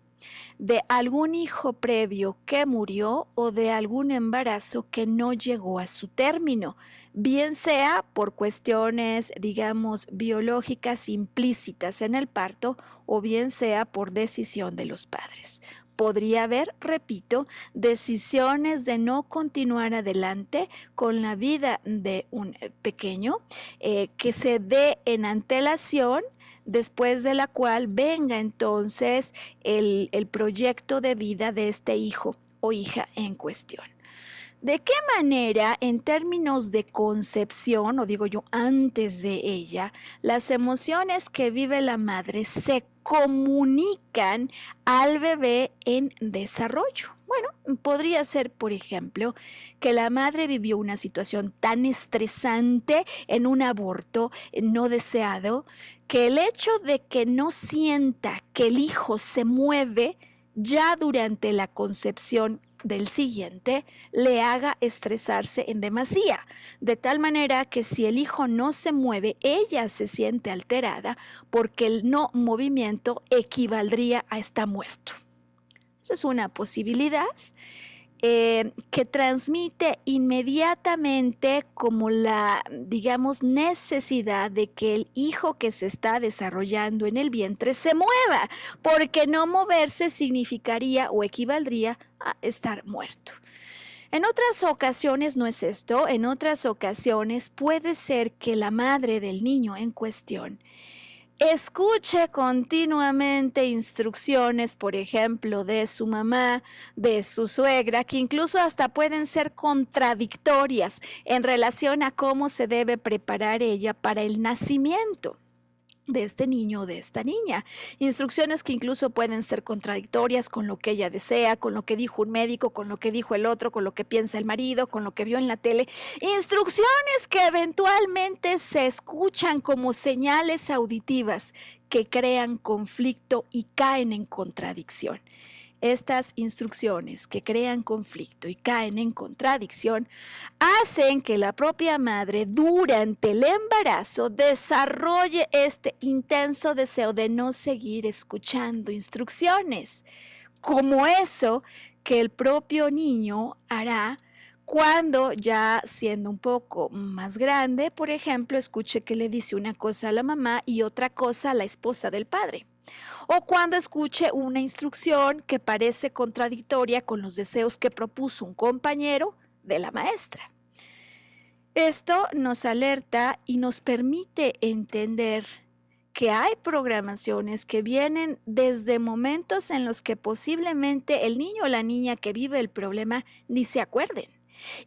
de algún hijo previo que murió o de algún embarazo que no llegó a su término, bien sea por cuestiones, digamos, biológicas implícitas en el parto o bien sea por decisión de los padres. Podría haber, repito, decisiones de no continuar adelante con la vida de un eh, pequeño eh, que se dé en antelación después de la cual venga entonces el, el proyecto de vida de este hijo o hija en cuestión. ¿De qué manera, en términos de concepción, o digo yo antes de ella, las emociones que vive la madre se comunican al bebé en desarrollo? Bueno, podría ser, por ejemplo, que la madre vivió una situación tan estresante en un aborto no deseado que el hecho de que no sienta que el hijo se mueve ya durante la concepción del siguiente le haga estresarse en demasía, de tal manera que si el hijo no se mueve, ella se siente alterada porque el no movimiento equivaldría a estar muerto. Esa es una posibilidad eh, que transmite inmediatamente como la, digamos, necesidad de que el hijo que se está desarrollando en el vientre se mueva, porque no moverse significaría o equivaldría a estar muerto. En otras ocasiones no es esto, en otras ocasiones puede ser que la madre del niño en cuestión escuche continuamente instrucciones, por ejemplo, de su mamá, de su suegra, que incluso hasta pueden ser contradictorias en relación a cómo se debe preparar ella para el nacimiento de este niño o de esta niña. Instrucciones que incluso pueden ser contradictorias con lo que ella desea, con lo que dijo un médico, con lo que dijo el otro, con lo que piensa el marido, con lo que vio en la tele. Instrucciones que eventualmente se escuchan como señales auditivas que crean conflicto y caen en contradicción. Estas instrucciones que crean conflicto y caen en contradicción hacen que la propia madre durante el embarazo desarrolle este intenso deseo de no seguir escuchando instrucciones, como eso que el propio niño hará cuando ya siendo un poco más grande, por ejemplo, escuche que le dice una cosa a la mamá y otra cosa a la esposa del padre o cuando escuche una instrucción que parece contradictoria con los deseos que propuso un compañero de la maestra. Esto nos alerta y nos permite entender que hay programaciones que vienen desde momentos en los que posiblemente el niño o la niña que vive el problema ni se acuerden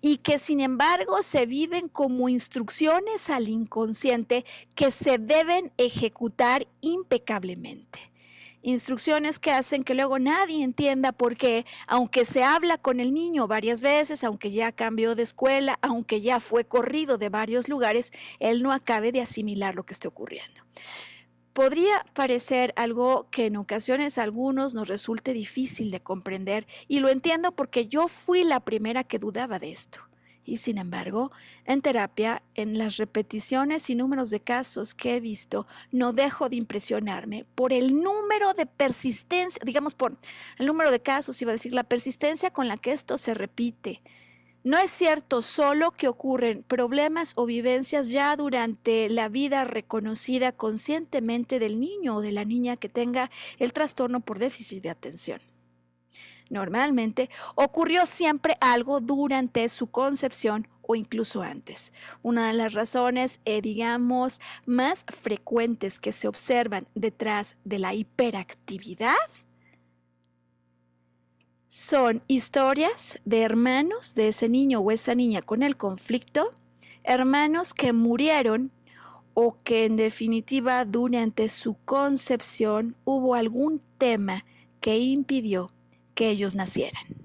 y que sin embargo se viven como instrucciones al inconsciente que se deben ejecutar impecablemente instrucciones que hacen que luego nadie entienda por qué, aunque se habla con el niño varias veces, aunque ya cambió de escuela, aunque ya fue corrido de varios lugares, él no acabe de asimilar lo que esté ocurriendo. Podría parecer algo que en ocasiones a algunos nos resulte difícil de comprender y lo entiendo porque yo fui la primera que dudaba de esto. Y sin embargo, en terapia, en las repeticiones y números de casos que he visto, no dejo de impresionarme por el número de persistencia, digamos por el número de casos, iba a decir, la persistencia con la que esto se repite. No es cierto solo que ocurren problemas o vivencias ya durante la vida reconocida conscientemente del niño o de la niña que tenga el trastorno por déficit de atención normalmente, ocurrió siempre algo durante su concepción o incluso antes. Una de las razones, eh, digamos, más frecuentes que se observan detrás de la hiperactividad son historias de hermanos de ese niño o esa niña con el conflicto, hermanos que murieron o que en definitiva durante su concepción hubo algún tema que impidió que ellos nacieran.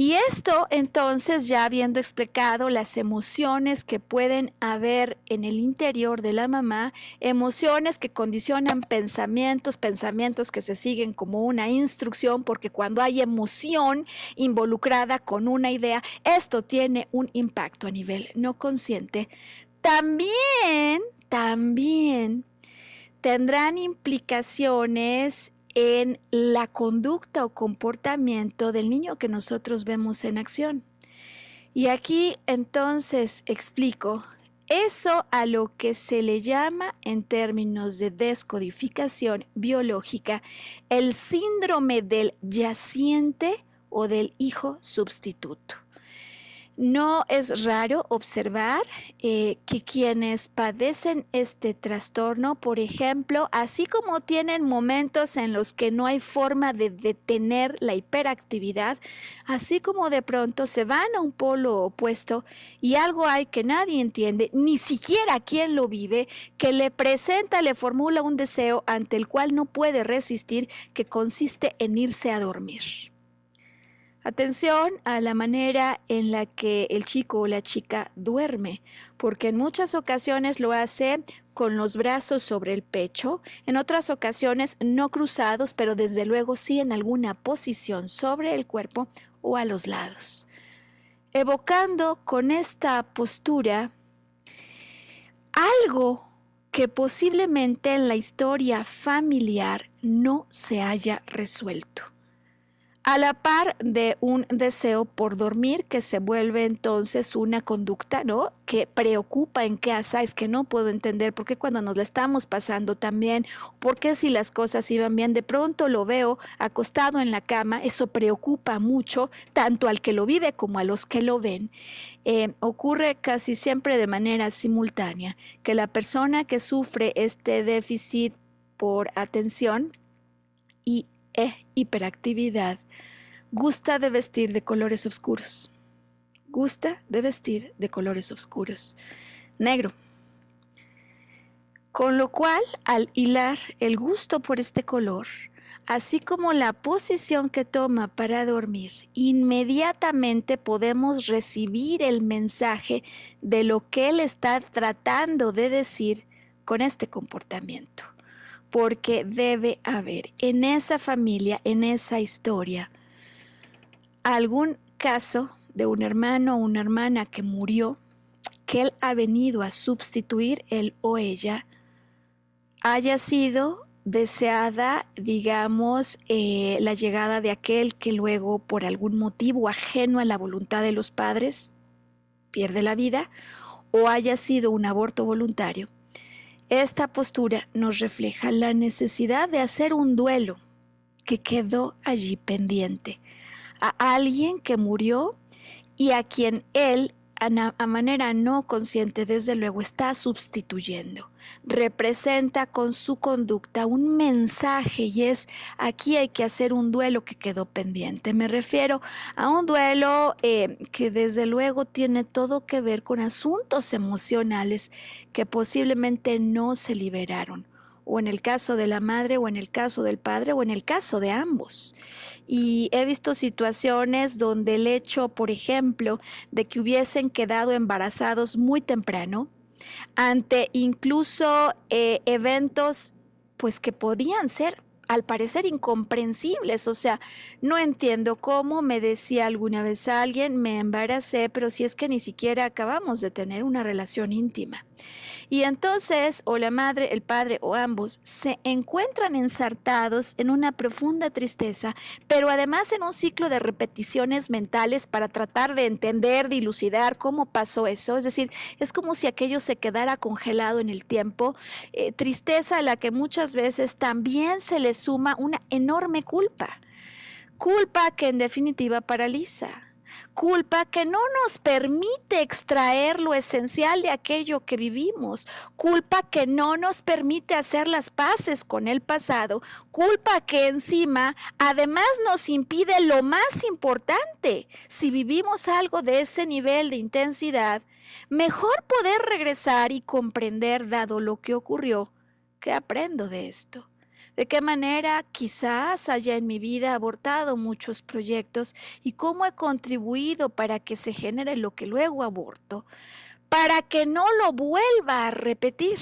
Y esto entonces, ya habiendo explicado las emociones que pueden haber en el interior de la mamá, emociones que condicionan pensamientos, pensamientos que se siguen como una instrucción, porque cuando hay emoción involucrada con una idea, esto tiene un impacto a nivel no consciente. También, también tendrán implicaciones en la conducta o comportamiento del niño que nosotros vemos en acción. Y aquí entonces explico eso a lo que se le llama en términos de descodificación biológica el síndrome del yaciente o del hijo sustituto. No es raro observar eh, que quienes padecen este trastorno, por ejemplo, así como tienen momentos en los que no hay forma de detener la hiperactividad, así como de pronto se van a un polo opuesto y algo hay que nadie entiende, ni siquiera quien lo vive, que le presenta, le formula un deseo ante el cual no puede resistir, que consiste en irse a dormir. Atención a la manera en la que el chico o la chica duerme, porque en muchas ocasiones lo hace con los brazos sobre el pecho, en otras ocasiones no cruzados, pero desde luego sí en alguna posición sobre el cuerpo o a los lados. Evocando con esta postura algo que posiblemente en la historia familiar no se haya resuelto a la par de un deseo por dormir que se vuelve entonces una conducta, ¿no? Que preocupa en casa, es que no puedo entender por qué cuando nos la estamos pasando también, por qué si las cosas iban bien, de pronto lo veo acostado en la cama, eso preocupa mucho tanto al que lo vive como a los que lo ven. Eh, ocurre casi siempre de manera simultánea, que la persona que sufre este déficit por atención y e hiperactividad, gusta de vestir de colores oscuros. Gusta de vestir de colores oscuros. Negro. Con lo cual, al hilar el gusto por este color, así como la posición que toma para dormir, inmediatamente podemos recibir el mensaje de lo que él está tratando de decir con este comportamiento porque debe haber en esa familia, en esa historia, algún caso de un hermano o una hermana que murió, que él ha venido a sustituir, él o ella, haya sido deseada, digamos, eh, la llegada de aquel que luego, por algún motivo ajeno a la voluntad de los padres, pierde la vida, o haya sido un aborto voluntario esta postura nos refleja la necesidad de hacer un duelo que quedó allí pendiente. A alguien que murió y a quien él a, manera no consciente, desde luego, está sustituyendo. Representa con su conducta un mensaje y es aquí hay que hacer un duelo que quedó pendiente. Me refiero a un duelo eh, que desde luego tiene todo que ver con asuntos emocionales que posiblemente no se liberaron o en el caso de la madre o en el caso del padre o en el caso de ambos. Y he visto situaciones donde el hecho, por ejemplo, de que hubiesen quedado embarazados muy temprano, ante incluso eh, eventos pues que podían ser al parecer incomprensibles. O sea, no entiendo cómo me decía alguna vez alguien, me embaracé, pero si es que ni siquiera acabamos de tener una relación íntima. Y entonces o la madre, el padre o ambos se encuentran ensartados en una profunda tristeza, pero además en un ciclo de repeticiones mentales para tratar de entender, dilucidar cómo pasó eso. Es decir, es como si aquello se quedara congelado en el tiempo, eh, tristeza a la que muchas veces también se le suma una enorme culpa. Culpa que en definitiva paraliza culpa que no nos permite extraer lo esencial de aquello que vivimos, culpa que no nos permite hacer las paces con el pasado, culpa que encima además nos impide lo más importante, si vivimos algo de ese nivel de intensidad, mejor poder regresar y comprender dado lo que ocurrió, que aprendo de esto. De qué manera quizás haya en mi vida abortado muchos proyectos y cómo he contribuido para que se genere lo que luego aborto, para que no lo vuelva a repetir.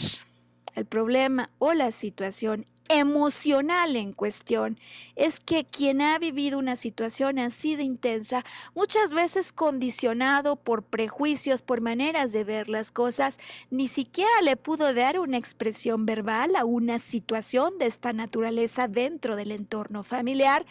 El problema o la situación emocional en cuestión. Es que quien ha vivido una situación así de intensa, muchas veces condicionado por prejuicios, por maneras de ver las cosas, ni siquiera le pudo dar una expresión verbal a una situación de esta naturaleza dentro del entorno familiar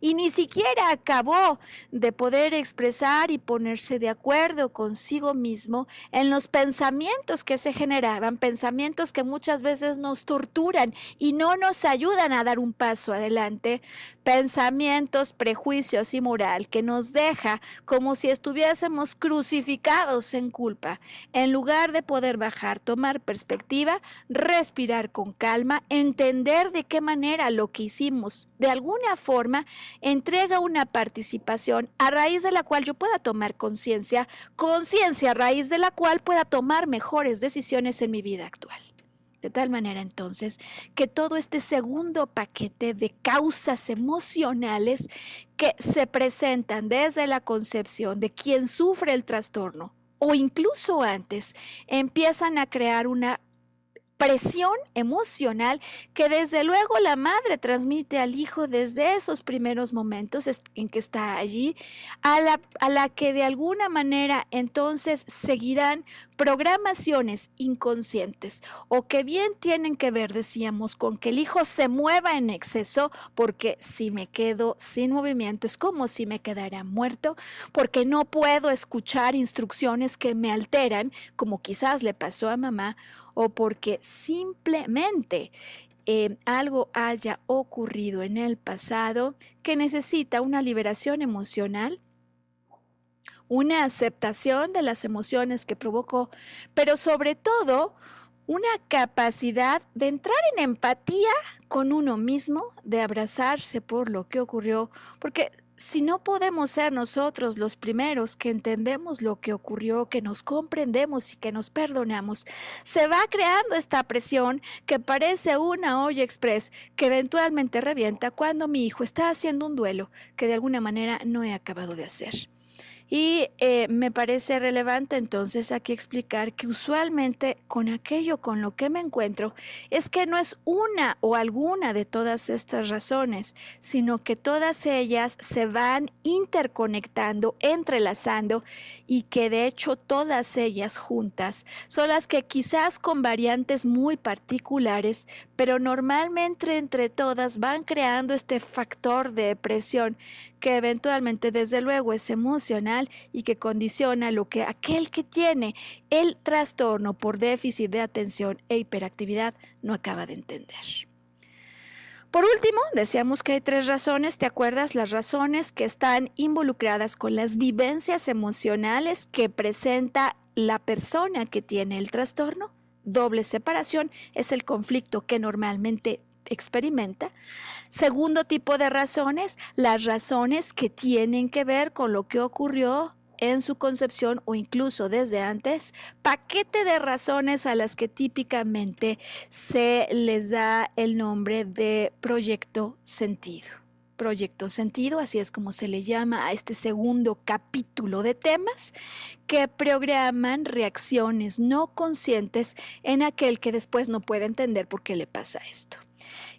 y ni siquiera acabó de poder expresar y ponerse de acuerdo consigo mismo en los pensamientos que se generaban, pensamientos que muchas veces nos torturan y no nos ayudan a dar un paso adelante, pensamientos, prejuicios y moral que nos deja como si estuviésemos crucificados en culpa. En lugar de poder bajar, tomar perspectiva, respirar con calma, entender de qué manera lo que hicimos de alguna forma entrega una participación a raíz de la cual yo pueda tomar conciencia, conciencia a raíz de la cual pueda tomar mejores decisiones en mi vida actual. De tal manera entonces que todo este segundo paquete de causas emocionales que se presentan desde la concepción de quien sufre el trastorno o incluso antes, empiezan a crear una presión emocional que desde luego la madre transmite al hijo desde esos primeros momentos en que está allí, a la, a la que de alguna manera entonces seguirán programaciones inconscientes o que bien tienen que ver, decíamos, con que el hijo se mueva en exceso, porque si me quedo sin movimiento es como si me quedara muerto, porque no puedo escuchar instrucciones que me alteran, como quizás le pasó a mamá, o porque simplemente eh, algo haya ocurrido en el pasado que necesita una liberación emocional, una aceptación de las emociones que provocó, pero sobre todo una capacidad de entrar en empatía con uno mismo, de abrazarse por lo que ocurrió, porque si no podemos ser nosotros los primeros que entendemos lo que ocurrió, que nos comprendemos y que nos perdonamos, se va creando esta presión que parece una olla express que eventualmente revienta cuando mi hijo está haciendo un duelo que de alguna manera no he acabado de hacer. Y eh, me parece relevante entonces aquí explicar que usualmente con aquello con lo que me encuentro es que no es una o alguna de todas estas razones, sino que todas ellas se van interconectando, entrelazando y que de hecho todas ellas juntas son las que quizás con variantes muy particulares, pero normalmente entre todas van creando este factor de presión que eventualmente desde luego es emocional y que condiciona lo que aquel que tiene el trastorno por déficit de atención e hiperactividad no acaba de entender. Por último, decíamos que hay tres razones, ¿te acuerdas? Las razones que están involucradas con las vivencias emocionales que presenta la persona que tiene el trastorno. Doble separación es el conflicto que normalmente experimenta. Segundo tipo de razones, las razones que tienen que ver con lo que ocurrió en su concepción o incluso desde antes, paquete de razones a las que típicamente se les da el nombre de proyecto sentido. Proyecto sentido, así es como se le llama a este segundo capítulo de temas que programan reacciones no conscientes en aquel que después no puede entender por qué le pasa esto.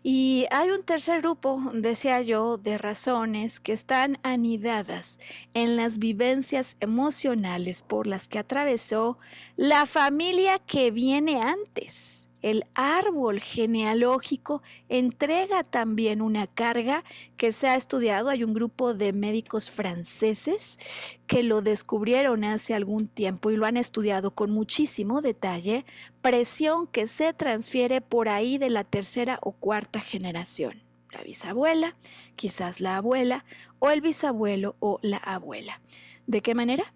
Y hay un tercer grupo, decía yo, de razones que están anidadas en las vivencias emocionales por las que atravesó la familia que viene antes el árbol genealógico entrega también una carga que se ha estudiado. Hay un grupo de médicos franceses que lo descubrieron hace algún tiempo y lo han estudiado con muchísimo detalle. Presión que se transfiere por ahí de la tercera o cuarta generación. La bisabuela, quizás la abuela o el bisabuelo o la abuela. ¿De qué manera?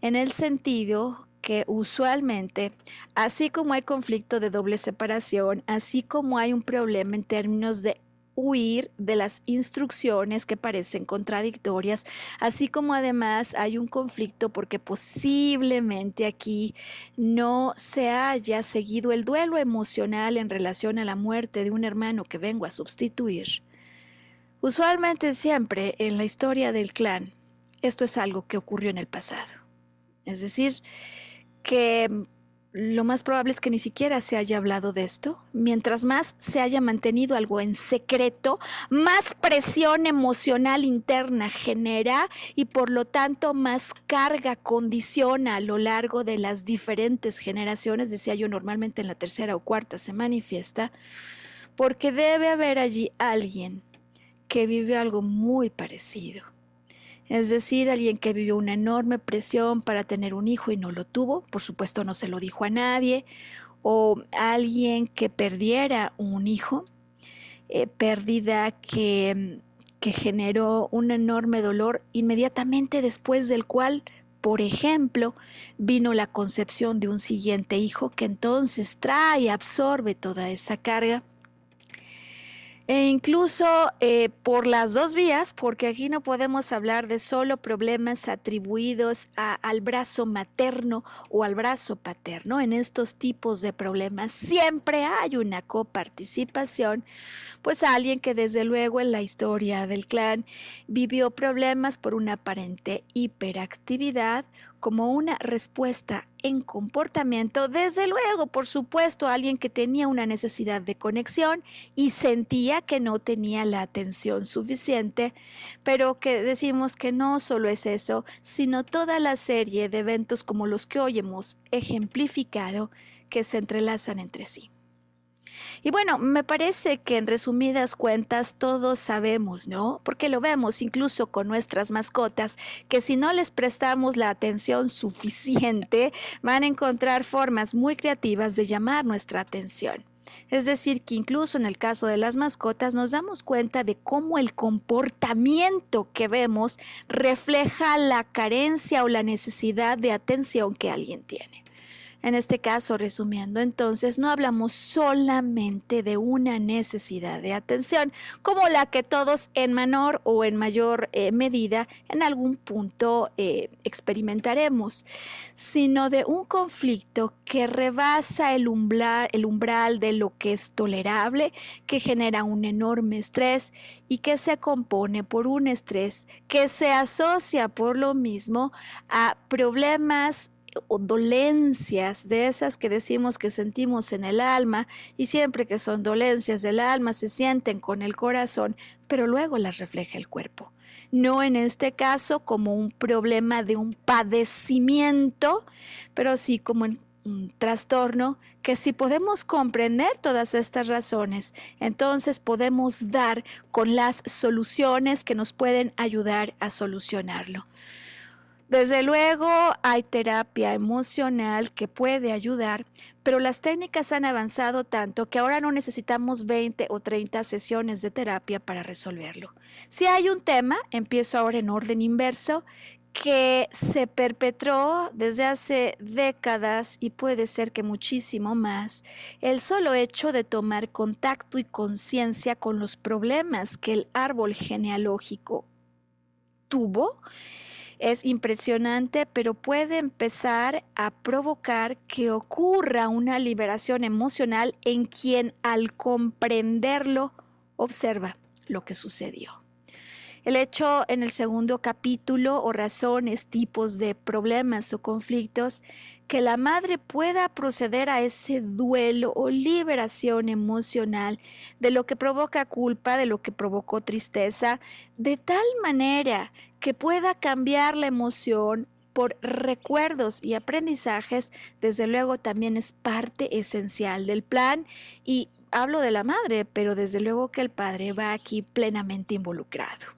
En el sentido que usualmente, así como hay conflicto de doble separación, así como hay un problema en términos de huir de las instrucciones que parecen contradictorias, así como además hay un conflicto porque posiblemente aquí no se haya seguido el duelo emocional en relación a la muerte de un hermano que vengo a sustituir. Usualmente siempre en la historia del clan, esto es algo que ocurrió en el pasado. Es decir, que lo más probable es que ni siquiera se haya hablado de esto. Mientras más se haya mantenido algo en secreto, más presión emocional interna genera y por lo tanto más carga condiciona a lo largo de las diferentes generaciones, decía yo normalmente en la tercera o cuarta se manifiesta, porque debe haber allí alguien que vive algo muy parecido es decir, alguien que vivió una enorme presión para tener un hijo y no lo tuvo, por supuesto no se lo dijo a nadie, o alguien que perdiera un hijo, eh, pérdida que, que generó un enorme dolor inmediatamente después del cual por ejemplo, vino la concepción de un siguiente hijo que entonces trae, absorbe toda esa carga e incluso eh, por las dos vías, porque aquí no podemos hablar de solo problemas atribuidos al brazo materno o al brazo paterno. En estos tipos de problemas siempre hay una coparticipación, pues alguien que desde luego en la historia del clan vivió problemas por una aparente hiperactividad como una respuesta en comportamiento, desde luego, por supuesto, alguien que tenía una necesidad de conexión y sentía que no tenía la atención suficiente, pero que decimos que no solo es eso, sino toda la serie de eventos como los que hoy hemos ejemplificado que se entrelazan entre sí. Y bueno, me parece que en resumidas cuentas todos sabemos, ¿no? Porque lo vemos incluso con nuestras mascotas, que si no les prestamos la atención suficiente, van a encontrar formas muy creativas de llamar nuestra atención. Es decir, que incluso en el caso de las mascotas nos damos cuenta de cómo el comportamiento que vemos refleja la carencia o la necesidad de atención que alguien tiene. En este caso, resumiendo, entonces no hablamos solamente de una necesidad de atención, como la que todos en menor o en mayor eh, medida en algún punto eh, experimentaremos, sino de un conflicto que rebasa el umbral, el umbral de lo que es tolerable, que genera un enorme estrés y que se compone por un estrés que se asocia por lo mismo a problemas o dolencias de esas que decimos que sentimos en el alma y siempre que son dolencias del alma se sienten con el corazón, pero luego las refleja el cuerpo. No en este caso como un problema de un padecimiento, pero sí como un trastorno que si podemos comprender todas estas razones, entonces podemos dar con las soluciones que nos pueden ayudar a solucionarlo. Desde luego hay terapia emocional que puede ayudar, pero las técnicas han avanzado tanto que ahora no necesitamos 20 o 30 sesiones de terapia para resolverlo. Si hay un tema, empiezo ahora en orden inverso, que se perpetró desde hace décadas y puede ser que muchísimo más, el solo hecho de tomar contacto y conciencia con los problemas que el árbol genealógico tuvo es impresionante, pero puede empezar a provocar que ocurra una liberación emocional en quien al comprenderlo observa lo que sucedió. El hecho en el segundo capítulo o razones, tipos de problemas o conflictos, que la madre pueda proceder a ese duelo o liberación emocional de lo que provoca culpa, de lo que provocó tristeza, de tal manera que pueda cambiar la emoción por recuerdos y aprendizajes, desde luego también es parte esencial del plan y hablo de la madre, pero desde luego que el padre va aquí plenamente involucrado.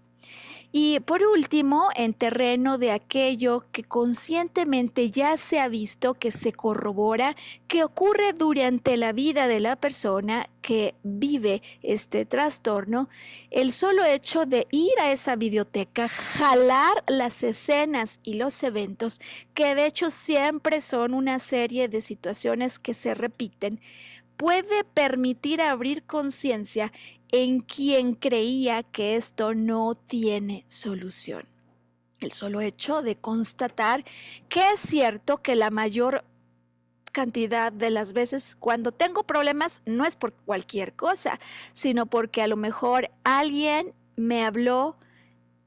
Y por último, en terreno de aquello que conscientemente ya se ha visto, que se corrobora, que ocurre durante la vida de la persona que vive este trastorno, el solo hecho de ir a esa biblioteca, jalar las escenas y los eventos, que de hecho siempre son una serie de situaciones que se repiten, puede permitir abrir conciencia en quien creía que esto no tiene solución. El solo hecho de constatar que es cierto que la mayor cantidad de las veces cuando tengo problemas no es por cualquier cosa, sino porque a lo mejor alguien me habló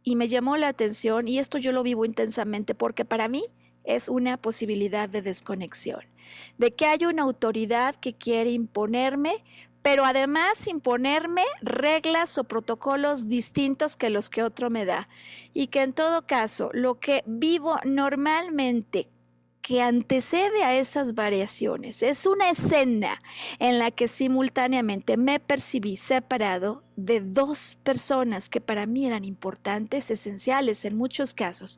y me llamó la atención y esto yo lo vivo intensamente porque para mí es una posibilidad de desconexión, de que hay una autoridad que quiere imponerme pero además imponerme reglas o protocolos distintos que los que otro me da. Y que en todo caso, lo que vivo normalmente que antecede a esas variaciones es una escena en la que simultáneamente me percibí separado de dos personas que para mí eran importantes, esenciales en muchos casos.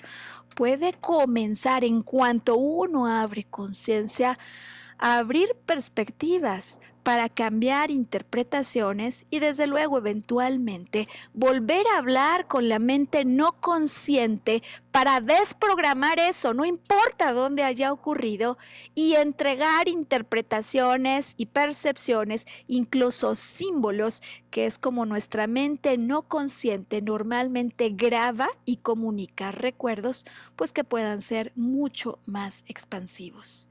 Puede comenzar en cuanto uno abre conciencia abrir perspectivas para cambiar interpretaciones y desde luego eventualmente volver a hablar con la mente no consciente para desprogramar eso, no importa dónde haya ocurrido, y entregar interpretaciones y percepciones, incluso símbolos, que es como nuestra mente no consciente normalmente graba y comunica recuerdos, pues que puedan ser mucho más expansivos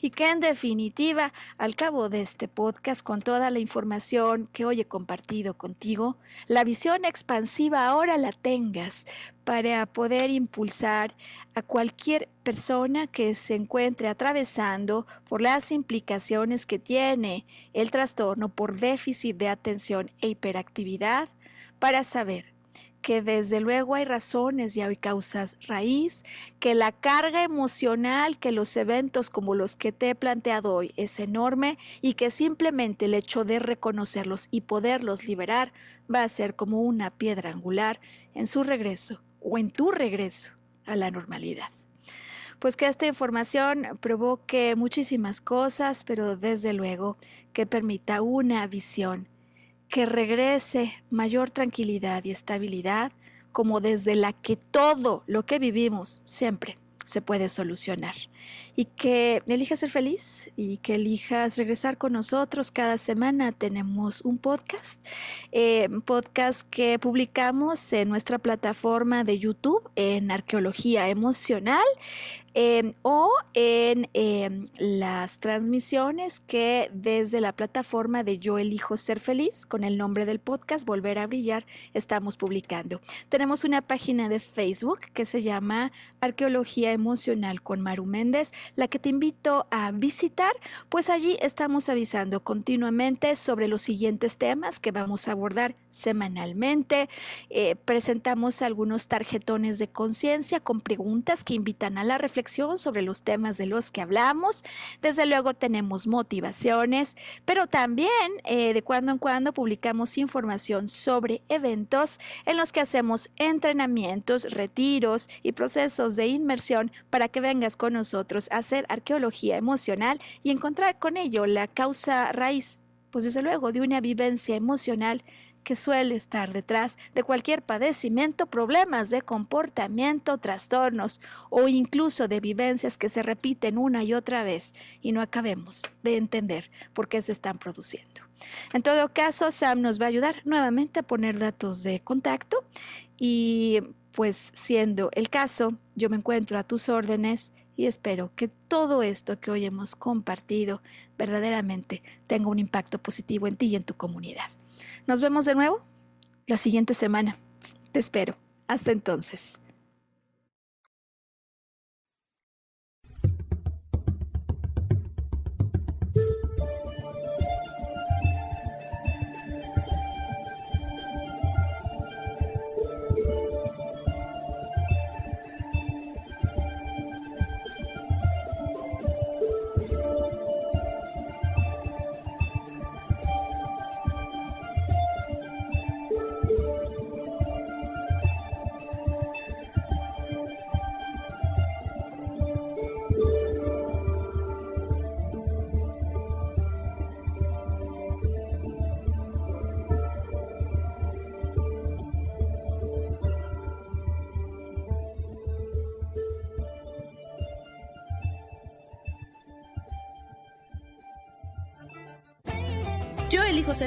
y que en definitiva, al cabo de este podcast, con toda la información que hoy he compartido contigo, la visión expansiva ahora la tengas para poder impulsar a cualquier persona que se encuentre atravesando por las implicaciones que tiene el trastorno por déficit de atención e hiperactividad para saber que desde luego hay razones y hay causas raíz, que la carga emocional que los eventos como los que te he planteado hoy es enorme y que simplemente el hecho de reconocerlos y poderlos liberar va a ser como una piedra angular en su regreso o en tu regreso a la normalidad. Pues que esta información provoque muchísimas cosas, pero desde luego que permita una visión que regrese mayor tranquilidad y estabilidad, como desde la que todo lo que vivimos siempre se puede solucionar. Y que elijas ser feliz y que elijas regresar con nosotros. Cada semana tenemos un podcast, eh, podcast que publicamos en nuestra plataforma de YouTube en Arqueología Emocional. Em, o en em, las transmisiones que desde la plataforma de Yo elijo ser feliz con el nombre del podcast Volver a brillar estamos publicando. Tenemos una página de Facebook que se llama Arqueología Emocional con Maru La que te invito a visitar, pues allí estamos avisando continuamente sobre los siguientes temas que vamos a abordar semanalmente. Eh, presentamos algunos tarjetones de conciencia con preguntas que invitan a la reflexión sobre los temas de los que hablamos. Desde luego tenemos motivaciones, pero también eh, de cuando en cuando publicamos información sobre eventos en los que hacemos entrenamientos, retiros y procesos de inmersión para que vengas con nosotros hacer arqueología emocional y encontrar con ello la causa raíz, pues desde luego de una vivencia emocional que suele estar detrás de cualquier padecimiento, problemas de comportamiento, trastornos o incluso de vivencias que se repiten una y otra vez y no acabemos de entender por qué se están produciendo. En todo caso, Sam nos va a ayudar nuevamente a poner datos de contacto y pues siendo el caso, yo me encuentro a tus órdenes y espero que todo esto que hoy hemos compartido verdaderamente tenga un impacto positivo en ti y en tu comunidad. Nos vemos de nuevo la siguiente semana. Te espero. Hasta entonces.